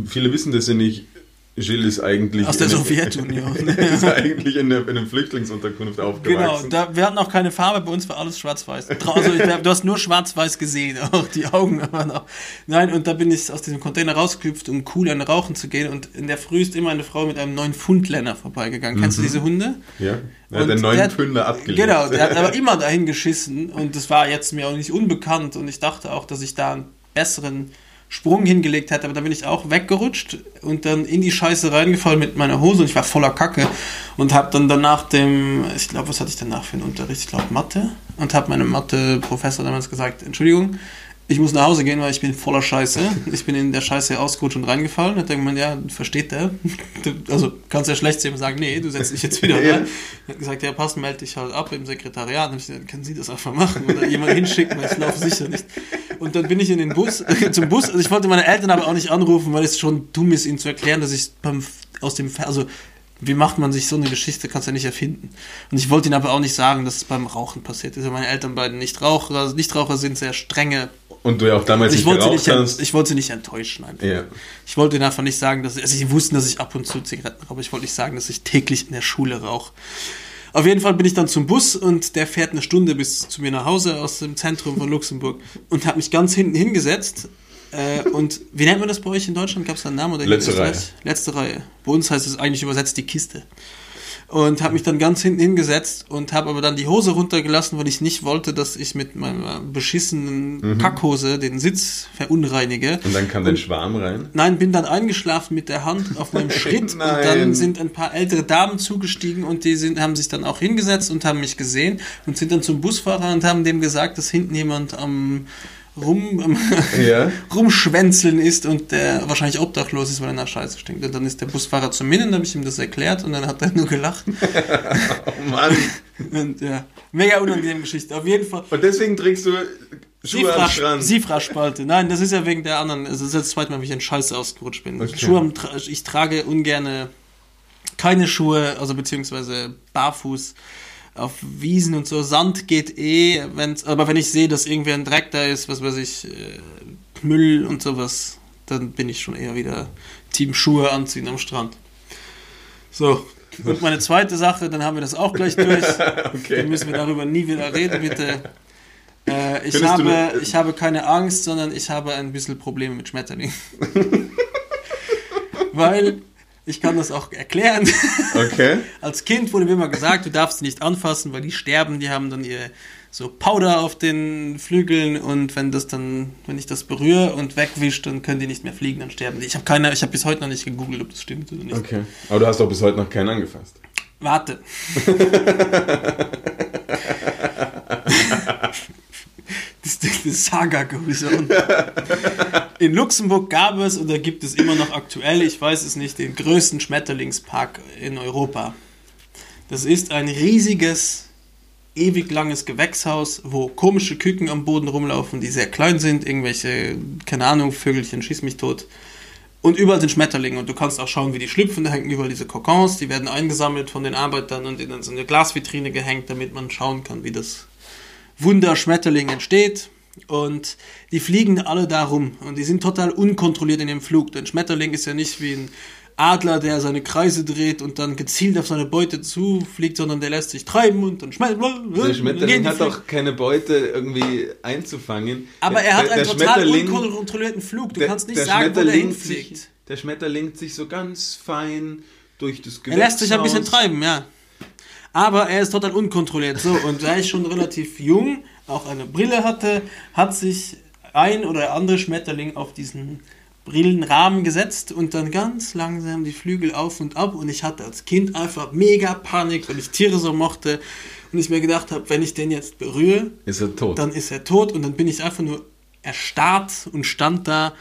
viele wissen das ja nicht, Gilles ist eigentlich,
Aus der
in-
Sowjetunion.
ist eigentlich in, der, in einer Flüchtlingsunterkunft
Genau,
aufgewachsen.
da, wir hatten auch keine Farbe, bei uns war alles schwarz-weiß. Also du hast nur schwarz-weiß gesehen, auch die Augen waren auch. Nein, und da bin ich aus diesem Container rausgeküpft, um cool an Rauchen zu gehen. Und in der Früh ist immer eine Frau mit einem neuen Pfundlenner vorbeigegangen. Kennst du diese Hunde?
ja, neuen
der hat-
Pfünder abgelegt.
Genau, der hat aber immer dahin geschissen und das war jetzt mir auch nicht unbekannt und ich dachte auch, dass ich da einen besseren Sprung hingelegt hätte, aber da bin ich auch weggerutscht und dann in die Scheiße reingefallen mit meiner Hose und ich war voller Kacke und habe dann danach dem, ich glaube, was hatte ich danach für einen Unterricht? Ich glaube Mathe und habe meinem Mathe-Professor damals gesagt, Entschuldigung, ich muss nach Hause gehen, weil ich bin voller Scheiße. Ich bin in der Scheiße ausgerutscht und reingefallen. Hat er gemeint, ja, versteht der? Du, also kannst ja schlecht zu ihm sagen, nee, du setzt dich jetzt wieder rein. Er hat gesagt, ja, passt, melde dich halt ab im Sekretariat. Und ich gesagt, können Sie das einfach machen oder jemand hinschicken, weil ich laufe sicher nicht. Und dann bin ich in den Bus, zum Bus. Also ich wollte meine Eltern aber auch nicht anrufen, weil es schon dumm ist, ihnen zu erklären, dass ich beim, aus dem, also wie macht man sich so eine Geschichte, kannst du ja nicht erfinden. Und ich wollte ihnen aber auch nicht sagen, dass es beim Rauchen passiert ist. Meine Eltern beiden Nichtraucher, also Nichtraucher sind sehr strenge.
Und du ja auch damals
ich
nicht
wollte,
geraucht
nicht,
hast.
ich wollte sie nicht enttäuschen einfach.
ja.
Ich wollte ihnen einfach nicht sagen, dass also sie wussten, dass ich ab und zu Zigaretten rauche, ich wollte nicht sagen, dass ich täglich in der Schule rauche. Auf jeden Fall bin ich dann zum Bus und der fährt eine Stunde bis zu mir nach Hause aus dem Zentrum von Luxemburg und hat mich ganz hinten hingesetzt. Äh, und wie nennt man das bei euch in Deutschland? Gab es da einen Namen? Oder
Letzte? Reihe.
Letzte Reihe. Bei uns heißt es eigentlich übersetzt die Kiste. Und habe mich dann ganz hinten hingesetzt und habe aber dann die Hose runtergelassen, weil ich nicht wollte, dass ich mit meiner beschissenen Kackhose den Sitz verunreinige.
Und dann kam dein Schwarm rein.
Nein, bin dann eingeschlafen mit der Hand auf meinem Schritt und dann sind ein paar ältere Damen zugestiegen und die sind, haben sich dann auch hingesetzt und haben mich gesehen und sind dann zum Busfahrer und haben dem gesagt, dass hinten jemand am rum, am
Ja.
rumschwänzeln ist und der wahrscheinlich obdachlos ist, weil er nach Scheiße stinkt. Und dann ist der Busfahrer zu mir und dann habe ich ihm das erklärt und dann hat er nur gelacht.
Oh Mann.
und ja, mega unangenehme Geschichte. Auf jeden Fall.
Und deswegen trägst du Schuhe am
Siefra-
Strand.
Siefra-Spalte. Nein, das ist ja wegen der anderen. Also das ist das zweite Mal, wie ich in Scheiße ausgerutscht bin.
Okay.
Schuhe am ich trage ungerne keine Schuhe, also beziehungsweise barfuß auf Wiesen und so. Sand geht eh, wenn's, aber wenn ich sehe, dass irgendwie ein Dreck da ist, was weiß ich, äh, Müll und sowas, dann bin ich schon eher wieder Team Schuhe anziehen am Strand. So. Und meine zweite Sache, dann haben wir das auch gleich durch.
Okay.
Dann müssen wir darüber nie wieder reden, bitte. Äh, ich,
Findest
habe, ich habe keine Angst, sondern ich habe ein bisschen Probleme mit Schmetterlingen. Weil ich kann das auch erklären.
Okay.
Als Kind wurde mir immer gesagt, du darfst sie nicht anfassen, weil die sterben, die haben dann ihr so Powder auf den Flügeln und wenn das dann, wenn ich das berühre und wegwischt, dann können die nicht mehr fliegen, dann sterben die. Ich habe keine, ich habe bis heute noch nicht gegoogelt, ob das stimmt oder nicht.
Okay. Aber du hast doch bis heute noch keinen angefasst.
Warte. Das ist die Saga gewesen. In Luxemburg gab es oder gibt es immer noch aktuell, ich weiß es nicht, den größten Schmetterlingspark in Europa. Das ist ein riesiges, ewig langes Gewächshaus, wo komische Küken am Boden rumlaufen, die sehr klein sind, irgendwelche, keine Ahnung, Vögelchen, schieß mich tot. Und überall sind Schmetterlinge und du kannst auch schauen, wie die schlüpfen. Da hängen überall diese Kokons, die werden eingesammelt von den Arbeitern und in so eine Glasvitrine gehängt, damit man schauen kann, wie das Wunder Schmetterling entsteht. Und die fliegen alle da rum und die sind total unkontrolliert in dem Flug. Denn Schmetterling ist ja nicht wie ein Adler, der seine Kreise dreht und dann gezielt auf seine Beute zufliegt, sondern der lässt sich treiben und dann schmeißt
Der Schmetterling hat doch keine Beute irgendwie einzufangen.
Aber er hat
der-
einen
der
total unkontrollierten Flug. Du
der-
kannst nicht sagen, wo der
Schmetterling
hinfliegt.
sich, Der Schmetterling sich so ganz fein durch das
Er
Gewächshaus.
lässt sich ein bisschen treiben, ja. Aber er ist total unkontrolliert. So, und da ich schon relativ jung auch eine Brille hatte, hat sich ein oder andere Schmetterling auf diesen Brillenrahmen gesetzt und dann ganz langsam die Flügel auf und ab. Und ich hatte als Kind einfach mega Panik, weil ich Tiere so mochte. Und ich mir gedacht habe, wenn ich den jetzt berühre,
Ist er tot?
dann ist er tot und dann bin ich einfach nur erstarrt und stand da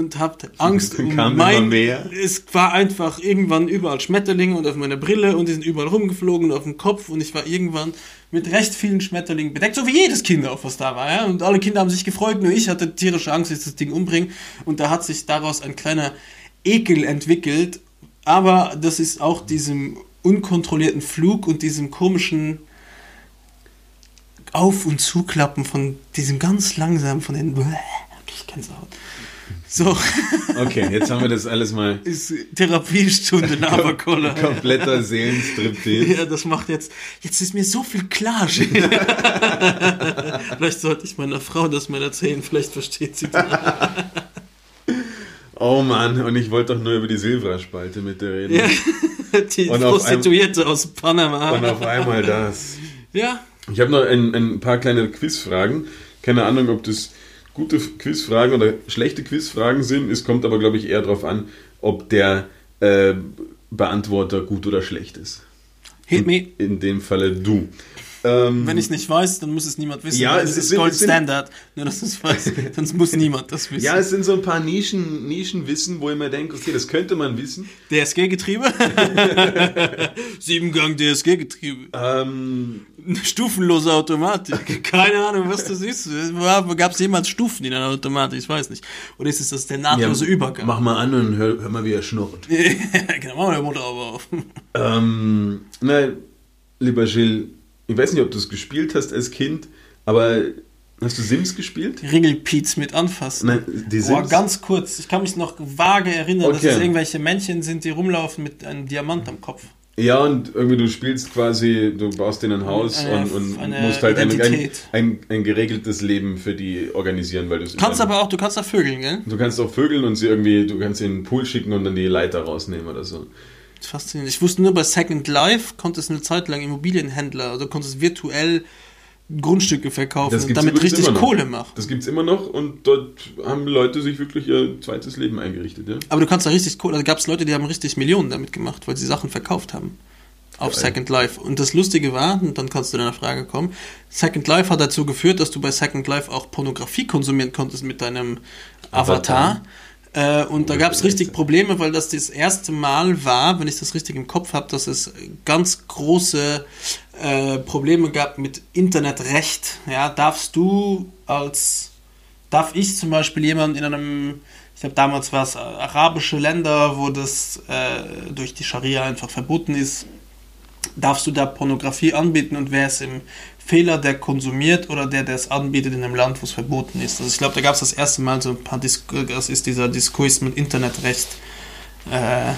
und hatte Angst um
kam immer
mein...
mehr.
Es war einfach irgendwann überall Schmetterlinge und auf meiner Brille und die sind überall rumgeflogen und auf dem Kopf und ich war irgendwann mit recht vielen Schmetterlingen bedeckt, so wie jedes Kind auch, was da war. Ja? Und alle Kinder haben sich gefreut, nur ich hatte tierische Angst, dass ich das Ding umbringe und da hat sich daraus ein kleiner Ekel entwickelt, aber das ist auch diesem unkontrollierten Flug und diesem komischen auf- und Zuklappen von diesem ganz langsam, von den. Ich kenn's auch. So,
Okay, jetzt haben wir das alles mal
ist Therapiestunde Navakola.
kompletter Seelenstriptease.
Ja, das macht jetzt. Jetzt ist mir so viel klar. vielleicht sollte ich meiner Frau das mal erzählen, vielleicht versteht sie das.
Oh Mann, und ich wollte doch nur über die Silvra-Spalte mit dir reden.
Ja, die
Und
Prostituierte aus Panama.
Und auf einmal das.
ja,
Ich habe noch ein, ein paar kleine Quizfragen. Keine Ahnung, ob das gute Quizfragen oder schlechte Quizfragen sind. Es kommt aber, glaube ich, eher darauf an, ob der äh, Beantworter gut oder schlecht ist.
hit me.
In dem Falle du. Ähm,
Wenn ich es nicht weiß, dann muss es niemand wissen.
Ja, es
das ist Gold
es sind-
Standard. Nur, dass du es weißt. Sonst muss niemand das wissen.
ja, es sind so ein paar Nischen, Nischenwissen, wo ich mir denke, okay, das könnte man wissen.
DSG-Getriebe? Siebengang DSG-Getriebe.
Ähm,
Stufenlose Automatik. Keine Ahnung, was das ist. Gab es jemals Stufen in einer Automatik? Ich weiß nicht. Oder ist es das der nahtlose Übergang?
Mach mal an und hör, hör mal, wie er schnurrt.
genau, machen wir den Motor aber auf.
Ähm, na, lieber Gilles, ich weiß nicht, ob du es gespielt hast als Kind, aber hast du Sims gespielt?
Ringelpiez mit anfassen.
Nein, die Sims.
ganz kurz. Ich kann mich noch vage erinnern, dass
Okay.
es irgendwelche Männchen sind, die rumlaufen mit einem Diamant am Kopf.
Ja, und irgendwie du spielst quasi, du baust denen ein Haus
Eine-
und, und musst halt ein, ein, ein, geregeltes Leben für die organisieren, weil du
Kannst aber auch, du kannst da vögeln, gell?
Du kannst auch vögeln und sie irgendwie, du kannst sie in den Pool schicken und dann die Leiter rausnehmen oder so.
Faszinierend. Ich wusste nur, bei Second Life konntest du eine Zeit lang Immobilienhändler, also konntest virtuell Grundstücke verkaufen und damit richtig. Kohle machen.
Das gibt's immer noch und dort haben Leute sich wirklich ihr zweites Leben eingerichtet, ja.
Aber du kannst da richtig Kohle, da gab es Leute, die haben richtig Millionen damit gemacht, weil sie Sachen verkauft haben. Auf
Geil.
Second Life. Und das Lustige war, und dann kannst du deiner Frage kommen, Second Life hat dazu geführt, dass du bei Second Life auch Pornografie konsumieren konntest mit deinem Avatar. Äh, und da gab es richtig Probleme, weil das das erste Mal war, wenn ich das richtig im Kopf habe, dass es ganz große äh, Probleme gab mit Internetrecht. Ja, darfst du als darf ich zum Beispiel jemand in einem, ich glaube damals war es arabische Länder, wo das äh, durch die Scharia einfach verboten ist, darfst du da Pornografie anbieten und wer ist im Fehler, der konsumiert oder der, der es anbietet in einem Land, wo es verboten ist. Also ich glaube, da gab es das erste Mal so ein paar Dis das ist dieser Diskurs mit Internetrecht äh,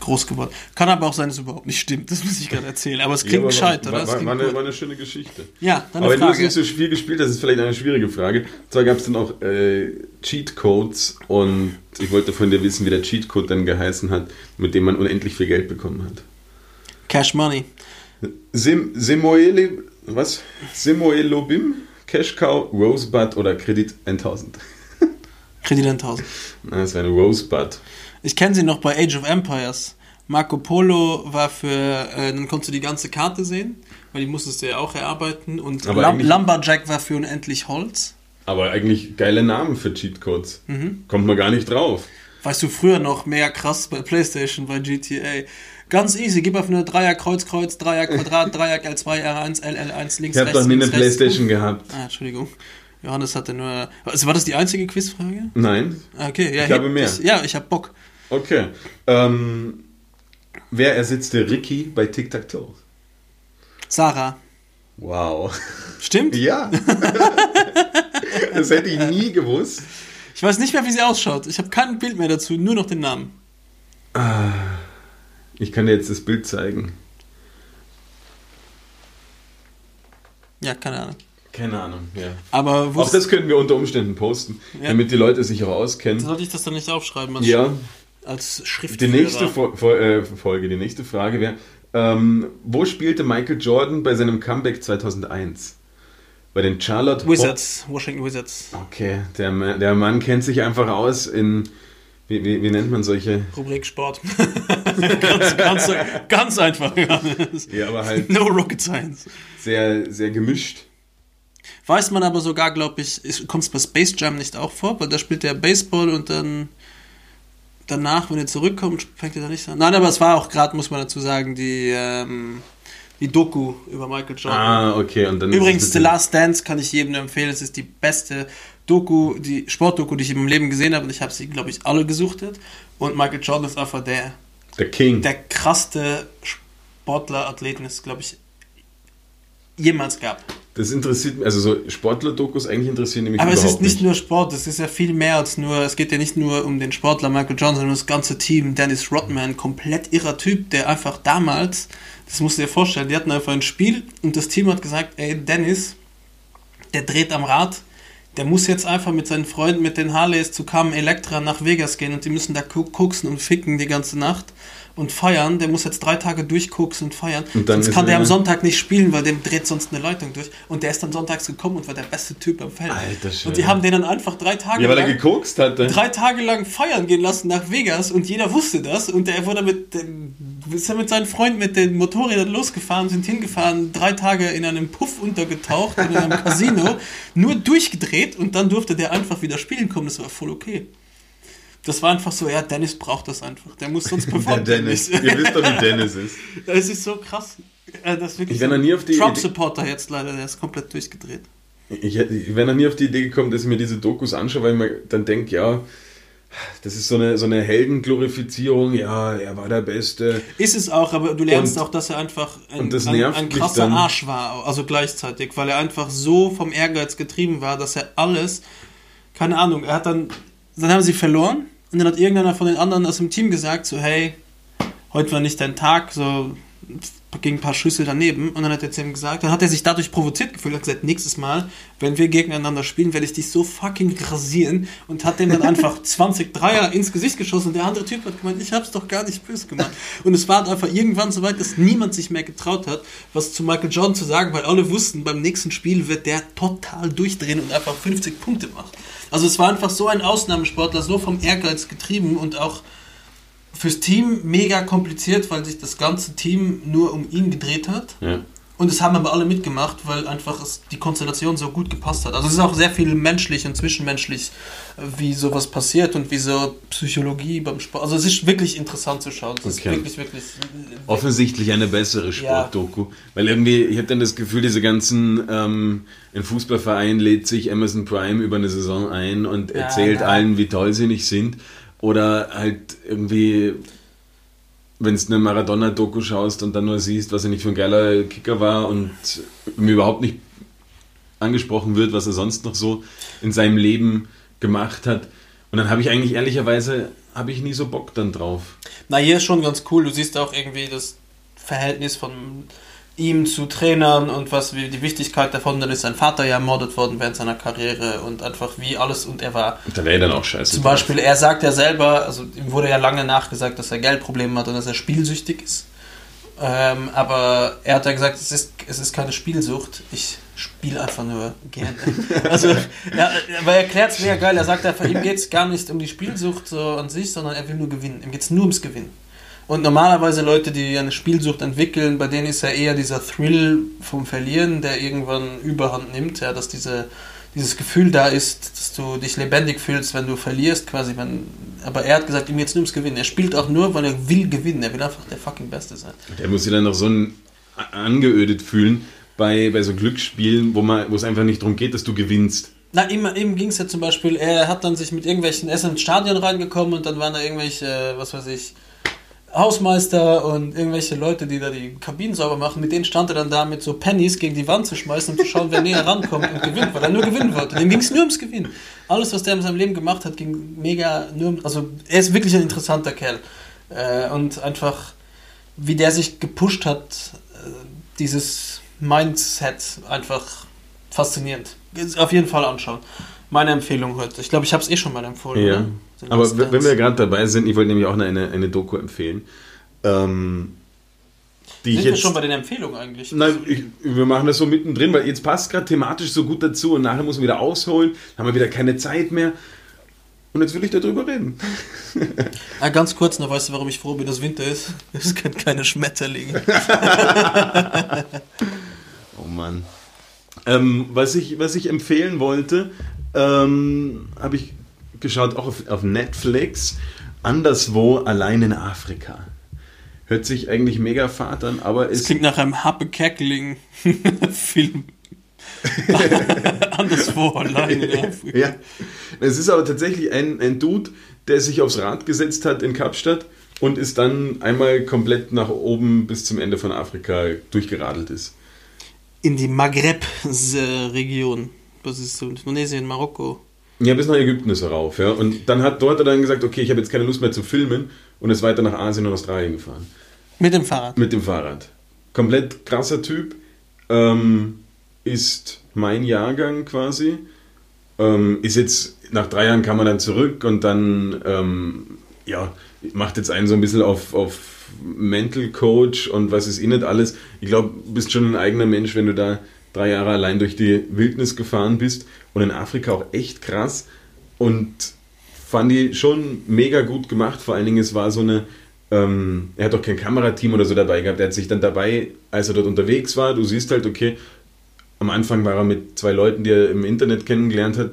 groß geworden. Kann aber auch sein, dass es überhaupt nicht stimmt, das muss ich gerade erzählen. Aber es klingt
Ja,
gescheit,
war,
oder?
War,
klingt
war, eine, war eine schöne Geschichte.
ja, dann
Aber
eine
wenn du
Frage.
nicht so viel gespielt hast, ist vielleicht eine schwierige Frage. Und zwar gab es dann auch äh, Cheatcodes und ich wollte von dir wissen, wie der Cheatcode dann geheißen hat, mit dem man unendlich viel Geld bekommen hat.
Cash Money.
Sim, Simoele, was? Simoelobim, Cash Cow, Rosebud oder Kredit 1000?
Kredit 1000.
Na, Das wäre eine Rosebud.
Ich kenne sie noch bei Age of Empires. Marco Polo war für, äh, dann konntest du die ganze Karte sehen, weil die musstest du ja auch erarbeiten. Und Lam Lumberjack war für unendlich Holz.
Aber eigentlich geile Namen für Cheatcodes.
Mhm.
Kommt man gar nicht drauf.
Weißt du, früher noch mehr krass bei Playstation, bei GTA. Ganz easy, gib auf eine Dreier, Kreuz, Kreuz, Dreier, Quadrat, Dreieck, L2, R1, LL1, links,
Ich habe
rechts,
doch nie eine
links, rechts.
Playstation gehabt.
Ah, Entschuldigung. Johannes hatte nur. Also war das die einzige Quizfrage?
Nein?
Ah, Okay, ja,
Ich habe mehr.
Ich, ja, ich hab Bock.
Okay. Ähm, wer ersetzte Ricky bei Tic Tac Toe?
Sarah.
Wow.
Stimmt?
Ja. das hätte ich nie gewusst.
Ich weiß nicht mehr, wie sie ausschaut. Ich habe kein Bild mehr dazu, nur noch den Namen.
Ich kann dir jetzt das Bild zeigen.
Ja, keine Ahnung.
Keine Ahnung, ja.
Aber
Auch das könnten wir unter Umständen posten,
Ja.
damit die Leute sich auch auskennen.
sollte ich das dann nicht aufschreiben als,
Ja,
als
die
Schriftführer?
nächste Fo Fo äh, Folge, die nächste Frage wäre, ähm, wo spielte Michael Jordan bei seinem Comeback 2001? Bei den Charlotte?
Wizards, Washington Wizards.
Okay, der, der Mann kennt sich einfach aus in, wie, wie, wie nennt man solche?
Rubrik Sport. ganz, ganz, ganz einfach.
Ja, aber halt
No Rocket Science.
sehr, sehr gemischt.
Weiß man aber sogar, glaube ich, kommt es bei Space Jam nicht auch vor, weil da spielt er Baseball und dann danach, wenn er zurückkommt, fängt er da nicht an. Nein, aber es war auch gerade, muss man dazu sagen, die, ähm, die Doku über Michael Jordan.
Ah, okay. Und dann
Übrigens, The Last Dance kann ich jedem empfehlen. Es ist die beste Doku, die Sportdoku, die ich in meinem Leben gesehen habe. Und ich habe sie, glaube ich, alle gesuchtet. Und Michael Jordan ist einfach der,
Der King.
der krasste Sportler, Athleten ist, glaube ich, jemals gab.
Das interessiert mich, also so Sportler-Dokus eigentlich interessieren mich
Aber es ist nicht nur Sport, es ist ja viel mehr als nur, es geht ja nicht nur um den Sportler Michael Johnson, sondern um das ganze Team. Dennis Rodman, komplett irrer Typ, der einfach damals, das musst du dir vorstellen, die hatten einfach ein Spiel und das Team hat gesagt, ey Dennis, der dreht am Rad, der muss jetzt einfach mit seinen Freunden, mit den Harleys zu Carmen Electra nach Vegas gehen und die müssen da koksen und ficken die ganze Nacht und feiern. Der muss jetzt drei Tage durchkoksen und feiern.
Und dann
sonst kann der
er-
am Sonntag nicht spielen, weil dem dreht sonst eine Leitung durch. Und der ist dann sonntags gekommen und war der beste Typ am Feld.
Alter Schwede.
und die haben den dann einfach drei Tage
Ja, weil er
lang
gekokst hatte.
drei Tage lang feiern gehen lassen nach Vegas und jeder wusste das und der wurde mit, ist er mit seinen Freunden mit den Motorrädern losgefahren, sind hingefahren, drei Tage in einem Puff untergetaucht, in einem Casino, nur durchgedreht und dann durfte der einfach wieder spielen kommen, das war voll okay. Das war einfach so, ja, Dennis braucht das einfach. Der muss sonst
Der
performt er
Dennis. Ihr wisst doch, wie Dennis ist.
Das ist so krass. Das ist wirklich
Ich noch nie auf die
Trump-Supporter jetzt leider, der ist komplett durchgedreht.
Ich, ich wäre noch nie auf die Idee gekommen, dass ich mir diese Dokus anschaue, weil ich mir dann denke, ja, das ist so eine, so eine Heldenglorifizierung, ja, er war der Beste.
Ist es auch, aber du lernst
Und-
auch, dass er einfach ein, ein, ein krasser
dann.
Arsch war, also gleichzeitig, weil er einfach so vom Ehrgeiz getrieben war, dass er alles, keine Ahnung, er hat dann, dann haben sie verloren und dann hat irgendeiner von den anderen aus dem Team gesagt, so hey, heute war nicht dein Tag, so ging ein paar Schüsse daneben und dann hat er zu ihm gesagt, dann hat er sich dadurch provoziert gefühlt und hat gesagt, nächstes Mal, wenn wir gegeneinander spielen, werde ich dich so fucking rasieren und hat dem dann einfach 20 Dreier ins Gesicht geschossen und der andere Typ hat gemeint, ich hab's doch gar nicht böse gemacht. Und es war einfach irgendwann so weit, dass niemand sich mehr getraut hat, was zu Michael Jordan zu sagen, weil alle wussten, beim nächsten Spiel wird der total durchdrehen und einfach 50 Punkte machen. Also es war einfach so ein Ausnahmesportler, so vom Ehrgeiz getrieben und auch fürs Team mega kompliziert, weil sich das ganze Team nur um ihn gedreht hat.
Ja.
Und es haben aber alle mitgemacht, weil einfach es, die Konstellation so gut gepasst hat. Also es ist auch sehr viel menschlich und zwischenmenschlich, äh, wie sowas passiert und wie so Psychologie beim Sport. Also es ist wirklich interessant zu schauen. Es
Okay.
ist wirklich, wirklich.
Offensichtlich eine bessere Sportdoku. Weil irgendwie, ich habe dann das Gefühl, diese ganzen, ähm, ein Fußballverein lädt sich Amazon Prime über eine Saison ein und
Ja,
erzählt
ja.
allen, wie toll sie nicht sind. Oder halt irgendwie, wenn du eine Maradona-Doku schaust und dann nur siehst, was er nicht für ein geiler Kicker war und mir überhaupt nicht angesprochen wird, was er sonst noch so in seinem Leben gemacht hat. Und dann habe ich eigentlich ehrlicherweise, habe ich nie so Bock dann drauf.
Na, hier ist schon ganz cool. Du siehst auch irgendwie das Verhältnis von ihm zu Trainern und was wie die Wichtigkeit davon. Dann ist sein Vater ja ermordet worden während seiner Karriere und einfach wie alles und er war
Da wäre dann auch scheiße.
Zum
drauf.
Beispiel, er sagt ja selber, also ihm wurde ja lange nachgesagt, dass er Geldprobleme hat und dass er spielsüchtig ist. Ähm, aber er hat ja gesagt, es ist, es ist keine Spielsucht, ich spiele einfach nur gerne. Also, ja, aber er erklärt es mega geil, er sagt einfach, ihm geht es gar nicht um die Spielsucht so an sich, sondern er will nur gewinnen. Ihm geht es nur ums Gewinnen. Und normalerweise Leute, die eine Spielsucht entwickeln, bei denen ist ja eher dieser Thrill vom Verlieren, der irgendwann Überhand nimmt, ja, dass diese, dieses Gefühl da ist, dass du dich lebendig fühlst, wenn du verlierst, quasi. Wenn, aber er hat gesagt, ihm geht's nur ums Gewinnen. Er spielt auch nur, weil er will gewinnen. Er will einfach der fucking Beste sein.
Der muss sich dann noch so ein angeödet fühlen bei, bei so Glücksspielen, wo, man, wo es einfach nicht darum geht, dass du gewinnst.
Na, ihm, ihm ging es ja zum Beispiel, er hat dann sich mit irgendwelchen, er ist ins Stadion reingekommen und dann waren da irgendwelche, was weiß ich, Hausmeister und irgendwelche Leute, die da die Kabinen sauber machen, mit denen stand er dann da mit so Pennies gegen die Wand zu schmeißen, um zu schauen, wer näher rankommt und gewinnt, weil er nur gewinnen wollte. Dem ging es nur ums Gewinnen. Alles, was der in seinem Leben gemacht hat, ging mega nur um, also er ist wirklich ein interessanter Kerl. Äh, und einfach, wie der sich gepusht hat, äh, dieses Mindset einfach faszinierend. Auf jeden Fall anschauen. Meine Empfehlung heute. Ich glaube, ich habe es eh schon mal empfohlen.
Ja.
oder?
Aber
Last
wenn wir gerade dabei sind, ich wollte nämlich auch eine, eine Doku empfehlen. Ähm, die
Sind
ich
wir
jetzt.
schon bei den Empfehlungen eigentlich?
Nein, ich, wir machen das so mittendrin, weil jetzt passt gerade thematisch so gut dazu und nachher muss man wieder ausholen, haben wir wieder keine Zeit mehr. Und jetzt will ich darüber reden.
Ah, ganz kurz, noch weißt du, warum ich froh bin, dass Winter ist? Es gibt keine Schmetterlinge.
Oh Mann. Ähm, was, ich, was ich empfehlen wollte, ähm, habe ich geschaut, auch auf, auf Netflix. Anderswo, allein in Afrika. Hört sich eigentlich mega fad an, aber
Es
ist.
klingt nach einem Happe Cackling-Film. Anderswo allein in Afrika.
Ja. Es ist aber tatsächlich ein, ein Dude, der sich aufs Rad gesetzt hat in Kapstadt und ist dann einmal komplett nach oben bis zum Ende von Afrika durchgeradelt ist.
in die Maghreb-Region. Was ist so? Tunesien, Marokko.
Ja, bis nach Ägypten ist er rauf, ja. Und dann hat dort er dann gesagt, okay, ich habe jetzt keine Lust mehr zu filmen und ist weiter nach Asien und Australien gefahren.
Mit dem Fahrrad.
Mit dem Fahrrad. Komplett krasser Typ. Ähm, ist mein Jahrgang quasi. Ähm, ist jetzt, nach drei Jahren kam er dann zurück und dann, ähm, ja, macht jetzt einen so ein bisschen auf, auf Mental Coach und was ist eh nicht alles. Ich glaube, du bist schon ein eigener Mensch, wenn du da drei Jahre allein durch die Wildnis gefahren bist und in Afrika auch echt krass und fand die schon mega gut gemacht. Vor allen Dingen, es war so eine, ähm, er hat auch kein Kamerateam oder so dabei gehabt. Er hat sich dann dabei, als er dort unterwegs war, du siehst halt, okay, am Anfang war er mit zwei Leuten, die er im Internet kennengelernt hat,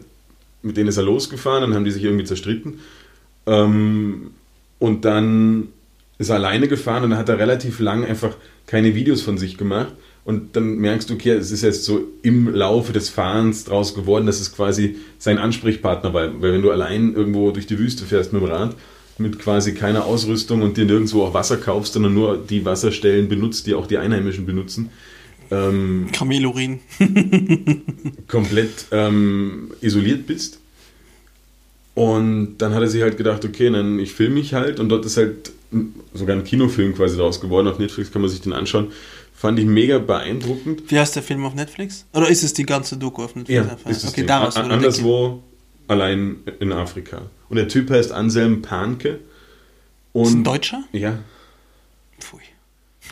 mit denen ist er losgefahren, dann haben die sich irgendwie zerstritten. Ähm, und dann ist er alleine gefahren und dann hat er relativ lang einfach keine Videos von sich gemacht. Und dann merkst du, okay, es ist jetzt so im Laufe des Fahrens draus geworden, dass es quasi sein Ansprechpartner war. Weil wenn du allein irgendwo durch die Wüste fährst mit dem Rad, mit quasi keiner Ausrüstung und dir nirgendwo auch Wasser kaufst, sondern nur die Wasserstellen benutzt, die auch die Einheimischen benutzen, ähm,
Kamelurin.
komplett ähm, isoliert bist. Und dann hat er sich halt gedacht, okay, dann ich filme mich halt und dort ist halt sogar ein Kinofilm quasi daraus geworden. Auf Netflix kann man sich den anschauen. Fand ich mega beeindruckend.
Wie heißt der Film auf Netflix? Oder ist es die ganze Doku auf Netflix?
Ja, ist es
okay, daraus.
An- Anderswo, allein in Afrika. Und der Typ heißt Anselm Panke.
Ist ein
Und
Deutscher?
ja,
Pfui.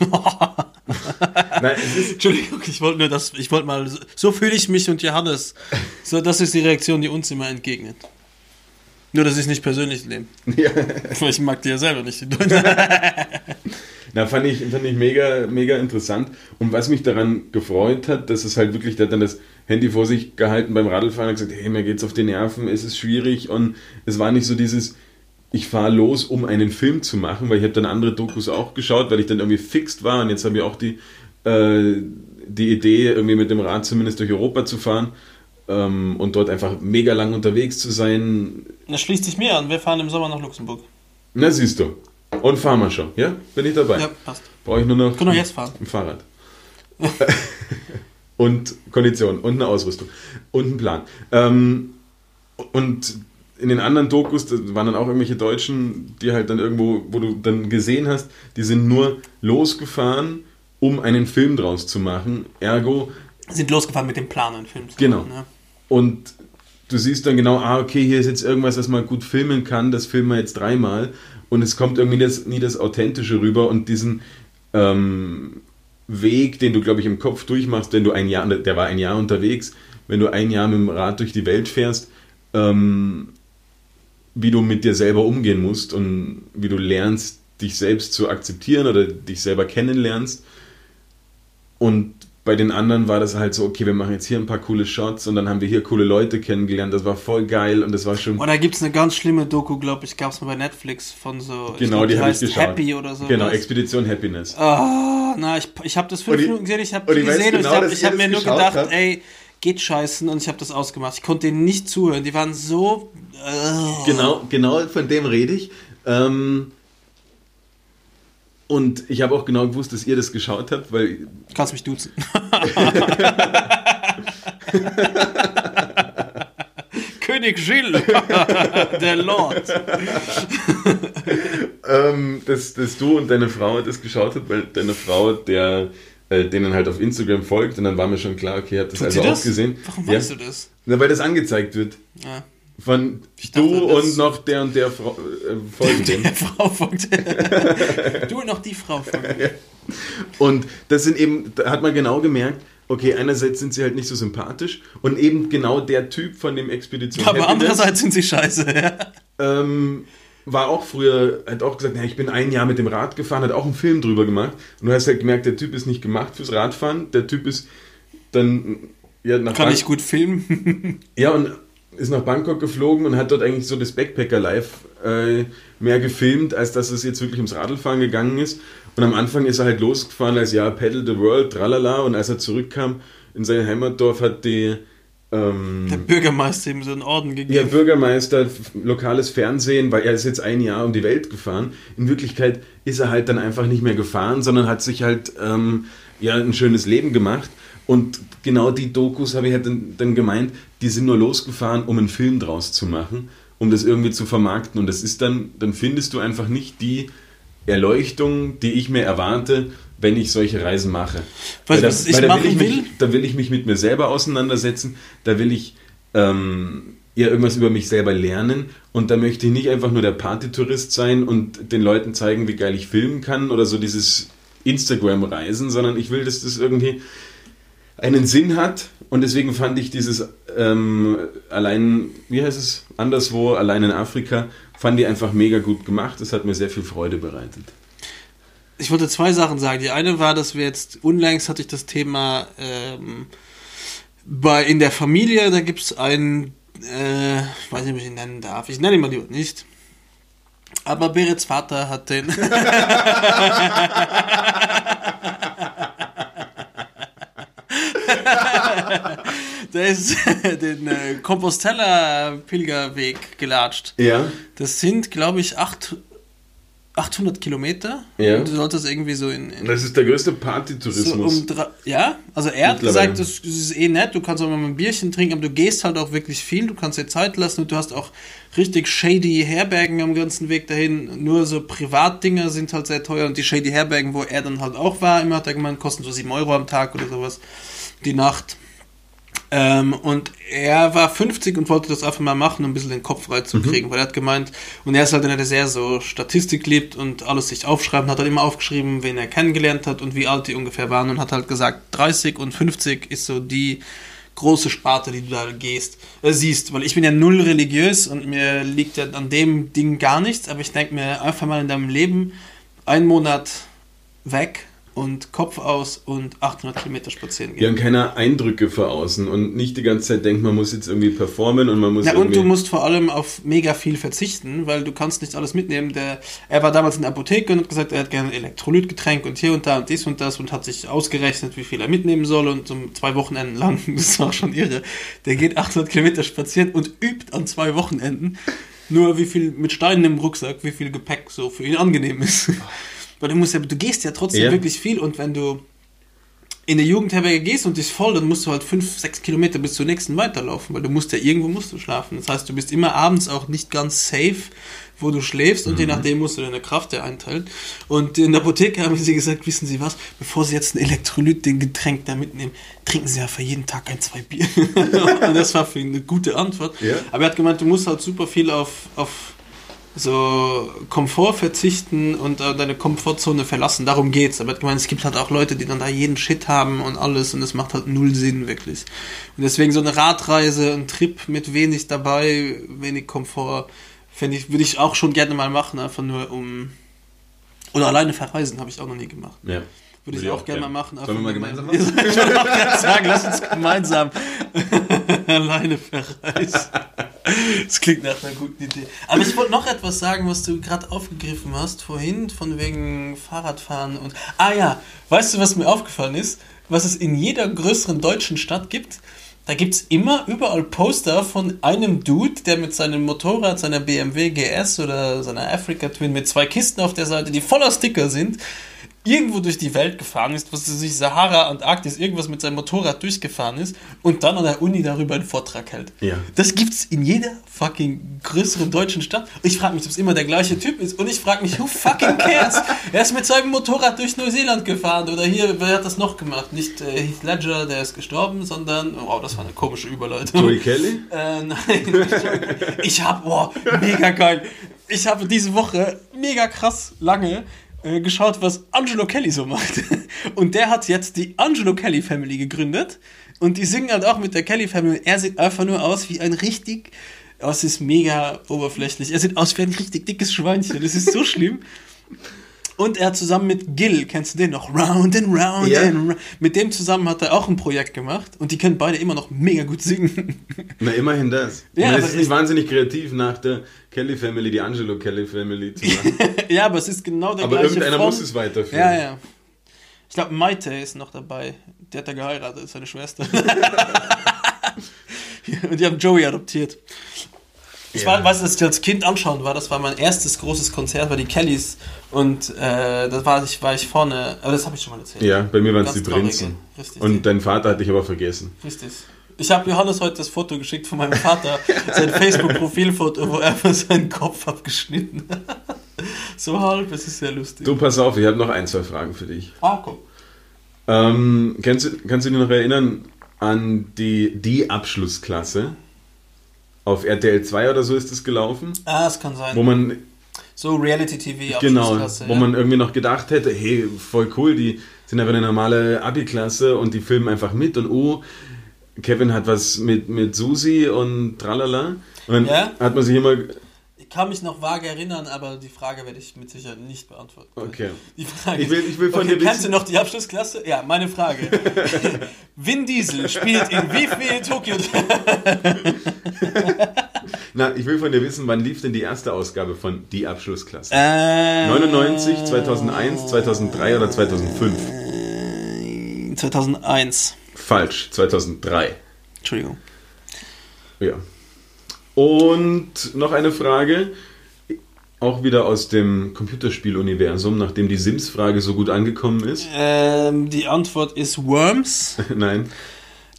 nein, es ist,
Entschuldigung, ich wollte nur das, ich wollte mal, so, fühle ich mich und Johannes. So, das ist die Reaktion, die uns immer entgegnet. Nur, dass ich es nicht persönlich nehme.
ja,
ich mag die ja selber nicht.
na, fand ich, fand ich mega, mega interessant. Und was mich daran gefreut hat, dass es halt wirklich, der hat dann das Handy vor sich gehalten beim Radlfahren und gesagt, hey, mir geht's auf die Nerven, es ist schwierig. Und es war nicht so dieses, ich fahre los, um einen Film zu machen, weil ich habe dann andere Dokus auch geschaut, weil ich dann irgendwie fixt war und jetzt habe ich auch die, äh, die Idee, irgendwie mit dem Rad zumindest durch Europa zu fahren ähm, und dort einfach mega lang unterwegs zu sein.
Das schließt sich mir an. Wir fahren im Sommer nach Luxemburg.
Na siehst du. Und fahren wir schon, ja? Bin ich dabei.
Ja, passt.
Brauche ich nur noch
Können wir jetzt fahren.
ein Fahrrad. und Kondition und eine Ausrüstung und einen Plan. Ähm, und in den anderen Dokus, da waren dann auch irgendwelche Deutschen, die halt dann irgendwo, wo du dann gesehen hast, die sind nur losgefahren, um einen Film draus zu machen. Ergo,
Sind losgefahren mit dem Plan, einen Film zu
Genau.
machen, ja.
und du siehst dann genau, ah, okay, hier ist jetzt irgendwas, was man gut filmen kann, das filmen wir jetzt dreimal und es kommt irgendwie das, nie das Authentische rüber und diesen ähm, Weg, den du, glaube ich, im Kopf durchmachst, wenn du ein Jahr, der war ein Jahr unterwegs, wenn du ein Jahr mit dem Rad durch die Welt fährst, ähm, wie du mit dir selber umgehen musst und wie du lernst, dich selbst zu akzeptieren oder dich selber kennenlernst. Und bei den anderen war das halt so, okay, wir machen jetzt hier ein paar coole Shots und dann haben wir hier coole Leute kennengelernt. Das war voll geil und das war schon.
Und da gibt es eine ganz schlimme Doku, glaube ich, gab es mal bei Netflix von so.
genau,
glaub,
die habe ich
heißt
geschaut.
Happy oder so.
Genau, Expedition Happiness.
Ah, na, ich, ich habe das fünf
ich-
Minuten gesehen, ich habe die gesehen und
genau,
ich habe ich
ihr
hab mir nur gedacht,
habt.
ey, geht scheißen und ich habe das ausgemacht. Ich konnte denen nicht zuhören, die waren so. Äh,
Genau, genau von dem rede ich. Ähm, und ich habe auch genau gewusst, dass ihr das geschaut habt, weil
Kannst mich duzen. König Gilles, der Lord.
ähm, dass, dass du und deine Frau das geschaut habt, weil deine Frau, der äh, denen halt auf Instagram folgt und dann war mir schon klar, okay, ihr habt das
Tut
also auch
das?
gesehen.
Warum
ja.
weißt du das?
Na, weil das angezeigt wird.
Ja.
Von
dachte,
du und noch der und der Frau, äh, folgen dem.
Der Frau folgt. du und noch die Frau folgt.
Und das sind eben, da hat man genau gemerkt, okay, einerseits sind sie halt nicht so sympathisch und eben genau der Typ von dem Expedition
Aber
Happiness,
andererseits sind sie scheiße. Ja.
ähm, war auch früher, hat auch gesagt, ja, ich bin ein Jahr mit dem Rad gefahren, hat auch einen Film drüber gemacht und du hast halt gemerkt, der Typ ist nicht gemacht fürs Radfahren, der Typ ist dann ja, nach
Kann
Bank-
ich gut filmen.
Ja, und ist nach Bangkok geflogen und hat dort eigentlich so das Backpacker-Life äh, mehr gefilmt, als dass es jetzt wirklich ums Radlfahren gegangen ist. Und am Anfang ist er halt losgefahren als ja, Pedal the World, tralala. Und als er zurückkam in sein Heimatdorf, hat die ähm,
Der Bürgermeister ihm so einen Orden gegeben.
Bürgermeister, f- lokales Fernsehen, weil er ist jetzt ein Jahr um die Welt gefahren. In Wirklichkeit ist er halt dann einfach nicht mehr gefahren, sondern hat sich halt ähm, ja, ein schönes Leben gemacht. Und genau die Dokus habe ich halt dann, dann gemeint, die sind nur losgefahren, um einen Film draus zu machen, um das irgendwie zu vermarkten. Und das ist dann, dann findest du einfach nicht die Erleuchtung, die ich mir erwarte, wenn ich solche Reisen mache.
Du,
da,
was ich
da
machen
ich mich,
will?
Da will ich mich mit mir selber auseinandersetzen, da will ich ähm, ja irgendwas über mich selber lernen und da möchte ich nicht einfach nur der Partytourist sein und den Leuten zeigen, wie geil ich filmen kann oder so dieses Instagram-Reisen, sondern ich will, dass das irgendwie einen Sinn hat und deswegen fand ich dieses ähm, allein, wie heißt es, anderswo, allein in Afrika, fand ich einfach mega gut gemacht. Das hat mir sehr viel Freude bereitet.
Ich wollte zwei Sachen sagen. Die eine war, dass wir jetzt unlängst hatte ich das Thema ähm, bei in der Familie, da gibt es einen, äh, ich weiß nicht, ob ich ihn nennen darf. Ich nenne ihn mal lieber nicht. Aber Berets Vater hat den. Der ist den äh, Compostela-Pilgerweg gelatscht.
Ja.
Das sind, glaube ich, acht, 800 Kilometer.
Ja.
Und du solltest irgendwie so in. in
Das ist der größte
so
Partytourismus.
um drei, ja, also er hat gesagt, das, das ist eh nett, du kannst auch mal ein Bierchen trinken, aber du gehst halt auch wirklich viel, du kannst dir Zeit lassen und du hast auch richtig shady Herbergen am ganzen Weg dahin. Nur so Privatdinger sind halt sehr teuer und die shady Herbergen, wo er dann halt auch war, immer hat er gemeint, kosten so 7 Euro am Tag oder sowas die Nacht. Ähm, und er war 50 und wollte das einfach mal machen, um ein bisschen den Kopf frei zu kriegen, weil er hat gemeint, und er ist halt einer, der sehr so Statistik liebt und alles sich aufschreiben, hat halt immer aufgeschrieben, wen er kennengelernt hat und wie alt die ungefähr waren und hat halt gesagt, 30 und 50 ist so die große Sparte, die du da gehst, äh, siehst, weil ich bin ja null religiös und mir liegt ja an dem Ding gar nichts, aber ich denke mir einfach mal in deinem Leben einen Monat weg und Kopf aus und 800 Kilometer spazieren gehen.
haben keine Eindrücke vor außen und nicht die ganze Zeit denkt, man muss jetzt irgendwie performen und man muss
Ja, und du musst vor allem auf mega viel verzichten, weil du kannst nicht alles mitnehmen. Der, er war damals in der Apotheke und hat gesagt, er hat gerne ein Elektrolytgetränk und hier und da und dies und das und hat sich ausgerechnet, wie viel er mitnehmen soll und so zwei Wochenenden lang, das war schon irre, der geht 800 Kilometer spazieren und übt an zwei Wochenenden nur wie viel mit Steinen im Rucksack, wie viel Gepäck so für ihn angenehm ist. Weil du musst ja, du gehst ja trotzdem
Ja.
wirklich viel und wenn du in der Jugendherberge gehst und die ist voll, dann musst du halt fünf, sechs Kilometer bis zur nächsten weiterlaufen, weil du musst ja irgendwo musst du schlafen. Das heißt, du bist immer abends auch nicht ganz safe, wo du schläfst und je nachdem musst du deine Kraft ja einteilen. Und in der Apotheke haben sie gesagt, wissen Sie was, bevor Sie jetzt ein Elektrolyt, den Getränk da mitnehmen, trinken Sie einfach jeden Tag ein, zwei Bier. und das war für ihn eine gute Antwort.
Ja.
Aber er hat gemeint, du musst halt super viel auf, auf so Komfort verzichten und äh, deine Komfortzone verlassen. Darum geht's. Aber ich meine, es gibt halt auch Leute, die dann da jeden Shit haben und alles und es macht halt null Sinn wirklich. Und deswegen so eine Radreise, ein Trip mit wenig dabei, wenig Komfort, fände ich, würde ich auch schon gerne mal machen, einfach nur um oder alleine verreisen habe ich auch noch nie gemacht.
ja.
Würde ich auch gerne mal machen.
Sollen wir mal gemeinsam machen?
Ich wollte auch gerade sagen, lass uns gemeinsam alleine verreisen. Das klingt nach einer guten Idee. Aber ich wollte noch etwas sagen, was du gerade aufgegriffen hast vorhin, von wegen Fahrradfahren und. Ah ja, weißt du, was mir aufgefallen ist? Was es in jeder größeren deutschen Stadt gibt? Da gibt es immer überall Poster von einem Dude, der mit seinem Motorrad, seiner BMW GS oder seiner Africa Twin mit zwei Kisten auf der Seite, die voller Sticker sind, irgendwo durch die Welt gefahren ist, was weiß ich, Sahara, Antarktis, irgendwas mit seinem Motorrad durchgefahren ist und dann an der Uni darüber einen Vortrag hält.
Ja.
Das gibt's in jeder fucking größeren deutschen Stadt. Ich frage mich, ob es immer der gleiche Typ ist und ich frage mich, who fucking cares? er ist mit seinem Motorrad durch Neuseeland gefahren oder hier, wer hat das noch gemacht? Nicht äh, Heath Ledger, der ist gestorben, sondern, oh, das war eine komische Überleitung.
Joey Kelly?
Äh, nein, ich habe, boah, mega geil. Ich habe diese Woche mega krass lange äh, geschaut, was Angelo Kelly so macht. Und der hat jetzt die Angelo Kelly Family gegründet. Und die singen halt auch mit der Kelly Family. Er sieht einfach nur aus wie ein richtig, oh, es ist mega oberflächlich. Er sieht aus wie ein richtig dickes Schweinchen. Das ist so schlimm. Und er hat zusammen mit Gil, kennst du den noch? Round and round
Ja.
and round. Mit dem zusammen hat er auch ein Projekt gemacht. Und die können beide immer noch mega gut singen.
Na, immerhin das.
Ja, aber
es ist nicht wahnsinnig kreativ, nach der Kelly Family die Angelo Kelly Family zu machen.
ja, aber es ist genau der
Aber
gleiche
irgendeiner
Front.
muss es weiterführen.
Ja, ja. Ich glaube, Maite ist noch dabei. Die hat er geheiratet, seine Schwester. Und die haben Joey adoptiert. Ich war, weiß, dass ich als Kind anschauen war, das war mein erstes großes Konzert, war die Kellys und äh, da war ich, war ich vorne, aber das habe ich schon mal erzählt.
Ja, bei mir waren es die. Prinzen.
Richtig.
Und dein Vater hat dich aber vergessen.
Richtig. Ich habe Johannes heute das Foto geschickt von meinem Vater, sein Facebook-Profilfoto, wo er seinen Kopf abgeschnitten hat. So halb, es ist sehr lustig.
Du, pass auf, ich habe noch ein, zwei Fragen für dich.
Ah, komm.
Ähm, kannst, du, kannst du dich noch erinnern an die, die Abschlussklasse? Auf RTL 2 oder so ist es gelaufen,
Ah, es kann sein.
wo man
so Reality-TV,
Genau,
Abschlussklasse,
wo
ja.
man irgendwie noch gedacht hätte, hey, voll cool, die sind einfach eine normale Abi-Klasse und die filmen einfach mit und oh, Kevin hat was mit, mit Susi und tralala. Und dann
Ja.
hat man sich immer,
kann mich noch vage erinnern, aber die Frage werde ich mit Sicherheit nicht beantworten.
okay.
Die Frage
Ich will- ich will von
okay,
dir
Kennst
wissen-
du noch die Abschlussklasse? Ja, meine Frage. Vin Diesel spielt in wie viel Tokio?
Na, ich will von dir wissen, wann lief denn die erste Ausgabe von Die Abschlussklasse?
Äh,
99, 2001, 2003 oder 2005?
2001.
Falsch, 2003.
Entschuldigung.
Ja. Und noch eine Frage, auch wieder aus dem Computerspieluniversum, nachdem die Sims-Frage so gut angekommen ist.
Ähm, die Antwort ist Worms.
Nein.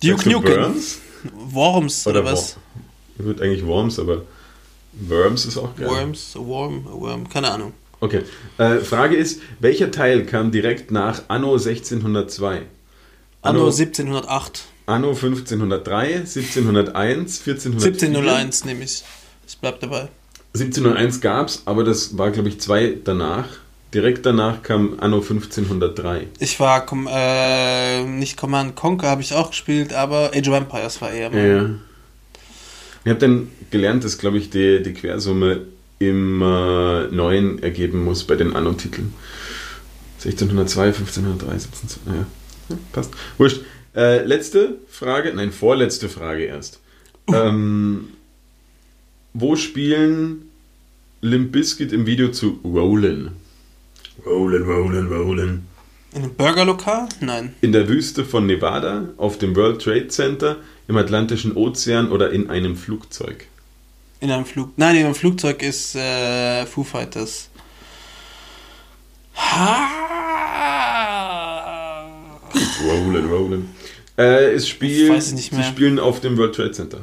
Duke Nukem.
Worms?
Worms oder,
Oder
was?
Ich würde eigentlich Worms, aber Worms ist auch geil.
Worms, a Worm, a Worm, keine Ahnung.
Okay. Äh, Frage ist, welcher Teil kam direkt nach Anno 1602?
Anno 1708.
Anno 1503, 1701, 1404?
1701 nehme ich. Es bleibt dabei.
1701 gab es, aber das war, glaube ich, zwei danach. Direkt danach kam Anno 1503.
Ich war, äh, nicht Command Conquer habe ich auch gespielt, aber Age of Empires war eher mein.
Ja. Ich habe dann gelernt, dass, glaube ich, die, die Quersumme im äh, Neuen ergeben muss bei den Anno-Titeln. 1602, 1503, 1702, ja. ja passt. Wurscht. Äh, letzte Frage, nein, vorletzte Frage erst. Ähm, wo spielen Limp Bizkit im Video zu Rollin? Rollin, Rollin, Rollin.
In einem Burgerlokal? Nein.
In der Wüste von Nevada, auf dem World Trade Center, im Atlantischen Ozean oder in einem Flugzeug?
In einem Flug. Nein, in einem Flugzeug ist äh, Foo Fighters. Ha!
Rollen, rollen. Äh, es spielt,
Ich weiß nicht mehr.
Sie spielen auf dem World Trade Center.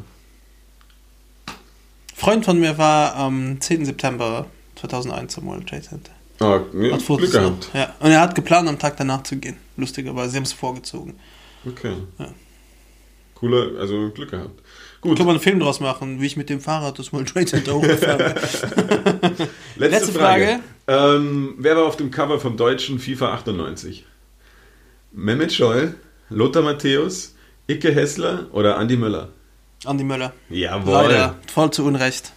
Freund von mir war am 10. September 2001 am World Trade Center.
Ah, ja,
Hat Fotos
Glück gehabt.
Ja. Und er hat geplant, am Tag danach zu gehen. Lustigerweise, sie haben es vorgezogen.
Okay.
Ja.
Cooler, also Glück gehabt. Gut,
Kann man einen Film draus machen, wie ich mit dem Fahrrad das World Trade Center hochgefahren bin.
letzte,
letzte
Frage. Ähm, wer war auf dem Cover vom deutschen FIFA 98? Mehmet Scholl, Lothar Matthäus, Icke Hessler oder Andi Möller?
Andi Möller.
Jawohl.
Leider, voll zu Unrecht.